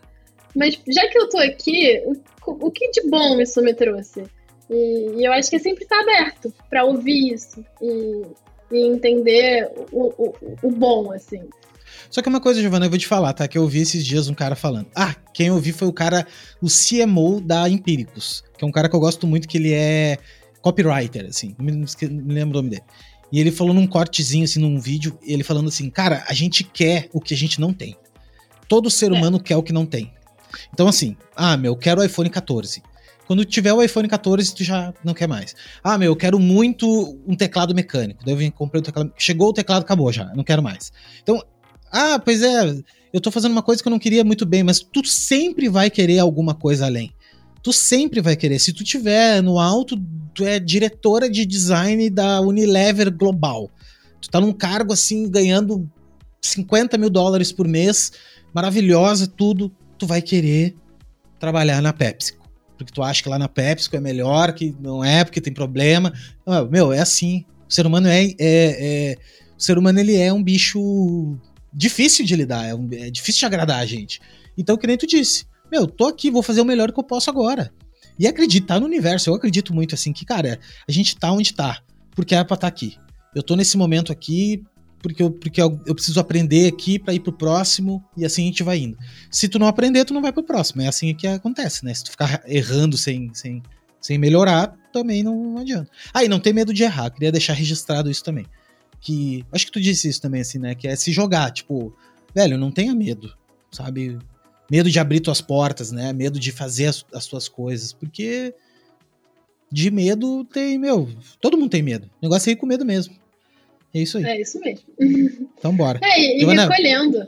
Mas já que eu tô aqui, o, o que de bom isso me trouxe? E, e eu acho que é sempre estar aberto para ouvir isso e, e entender o, o, o, bom, assim. Só que uma coisa, Giovana, eu vou te falar, tá? Que eu ouvi esses dias um cara falando. Ah, quem eu ouvi foi o cara, o CMO da Empíricos, que é um cara que eu gosto muito, que ele é copywriter, assim, não me, me lembro o nome dele. E ele falou num cortezinho, assim, num vídeo, ele falando assim, cara, a gente quer o que a gente não tem. Todo ser é. humano quer o que não tem. Então, assim, ah, meu, eu quero o iPhone 14. Quando tiver o iPhone 14, tu já não quer mais. Ah, meu, eu quero muito um teclado mecânico. Daí eu vim comprei o teclado. Chegou o teclado, acabou já. Não quero mais. Então, ah, pois é, eu tô fazendo uma coisa que eu não queria muito bem, mas tu sempre vai querer alguma coisa além. Tu sempre vai querer. Se tu tiver no alto, tu é diretora de design da Unilever Global. Tu tá num cargo assim, ganhando 50 mil dólares por mês, maravilhosa, tudo tu vai querer trabalhar na PepsiCo. Porque tu acha que lá na PepsiCo é melhor, que não é, porque tem problema. Não, meu, é assim. O ser humano é, é, é, O ser humano ele é um bicho difícil de lidar, é, um, é difícil de agradar a gente. Então, que nem tu disse, meu, tô aqui, vou fazer o melhor que eu posso agora. E acreditar no universo, eu acredito muito assim, que, cara, a gente tá onde tá, porque é pra estar tá aqui. Eu tô nesse momento aqui, porque eu, porque eu, eu preciso aprender aqui para ir pro próximo e assim a gente vai indo. Se tu não aprender, tu não vai pro próximo. É assim que acontece, né? Se tu ficar errando sem, sem, sem melhorar, também não adianta. Ah, e não tem medo de errar. Queria deixar registrado isso também. Que. Acho que tu disse isso também, assim, né? Que é se jogar. Tipo, velho, não tenha medo, sabe? Medo de abrir tuas portas, né? Medo de fazer as, as tuas coisas. Porque de medo tem, meu. Todo mundo tem medo. O negócio é ir com medo mesmo. É isso aí. É isso mesmo. Então bora. É, e, Giovana... recolhendo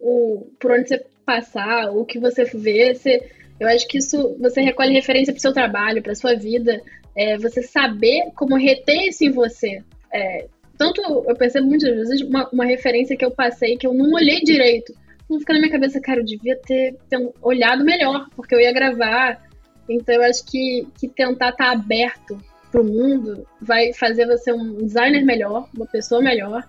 o, por onde você passar, o que você vê, você, eu acho que isso você recolhe referência para seu trabalho, para sua vida, é, você saber como reter isso em você. É, tanto eu percebo muitas vezes uma, uma, referência que eu passei que eu não olhei direito. Não fica na minha cabeça, cara, eu devia ter, ter olhado melhor, porque eu ia gravar. Então eu acho que, que tentar estar tá aberto pro mundo vai fazer você um designer melhor, uma pessoa melhor.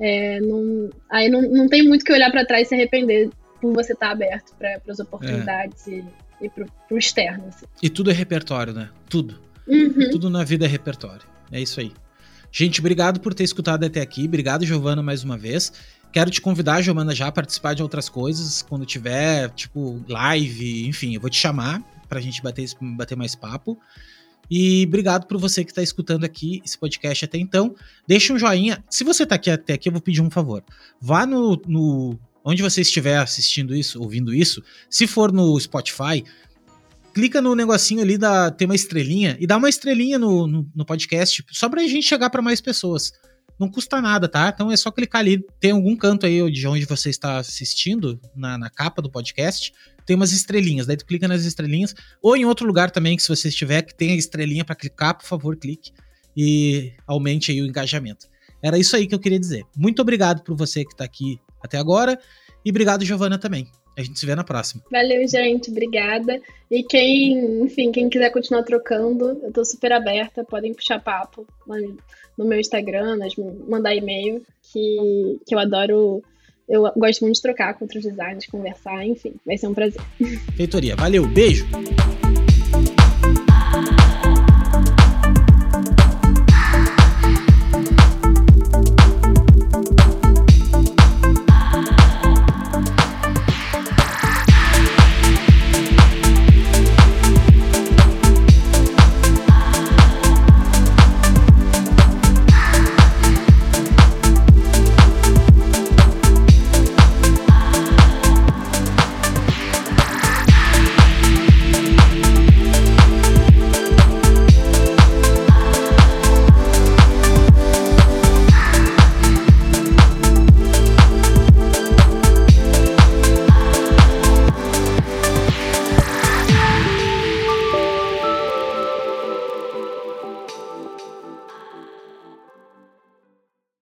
É, não, aí não, não tem muito que olhar para trás e se arrepender por você estar tá aberto para as oportunidades é. e, e pro, pro externo. Assim. E tudo é repertório, né? Tudo. Uhum. Tudo na vida é repertório. É isso aí. Gente, obrigado por ter escutado até aqui. Obrigado, Giovana, mais uma vez. Quero te convidar, Giovana, já a participar de outras coisas. Quando tiver, tipo, live, enfim, eu vou te chamar pra gente bater, bater mais papo. E obrigado por você que está escutando aqui esse podcast até então. Deixa um joinha. Se você está aqui até aqui, eu vou pedir um favor. Vá no, no onde você estiver assistindo isso, ouvindo isso. Se for no Spotify, clica no negocinho ali da tem uma estrelinha e dá uma estrelinha no, no, no podcast só para a gente chegar para mais pessoas. Não custa nada, tá? Então é só clicar ali. Tem algum canto aí de onde você está assistindo, na, na capa do podcast tem umas estrelinhas. Daí tu clica nas estrelinhas. Ou em outro lugar também, que se você estiver, que tem a estrelinha para clicar, por favor, clique. E aumente aí o engajamento. Era isso aí que eu queria dizer. Muito obrigado por você que está aqui até agora. E obrigado, Giovana, também. A gente se vê na próxima. Valeu, gente. Obrigada. E quem, enfim, quem quiser continuar trocando, eu tô super aberta. Podem puxar papo no meu Instagram, mandar e-mail, que, que eu adoro eu gosto muito de trocar com outros designers, conversar, enfim, vai ser um prazer. Feitoria, valeu, beijo!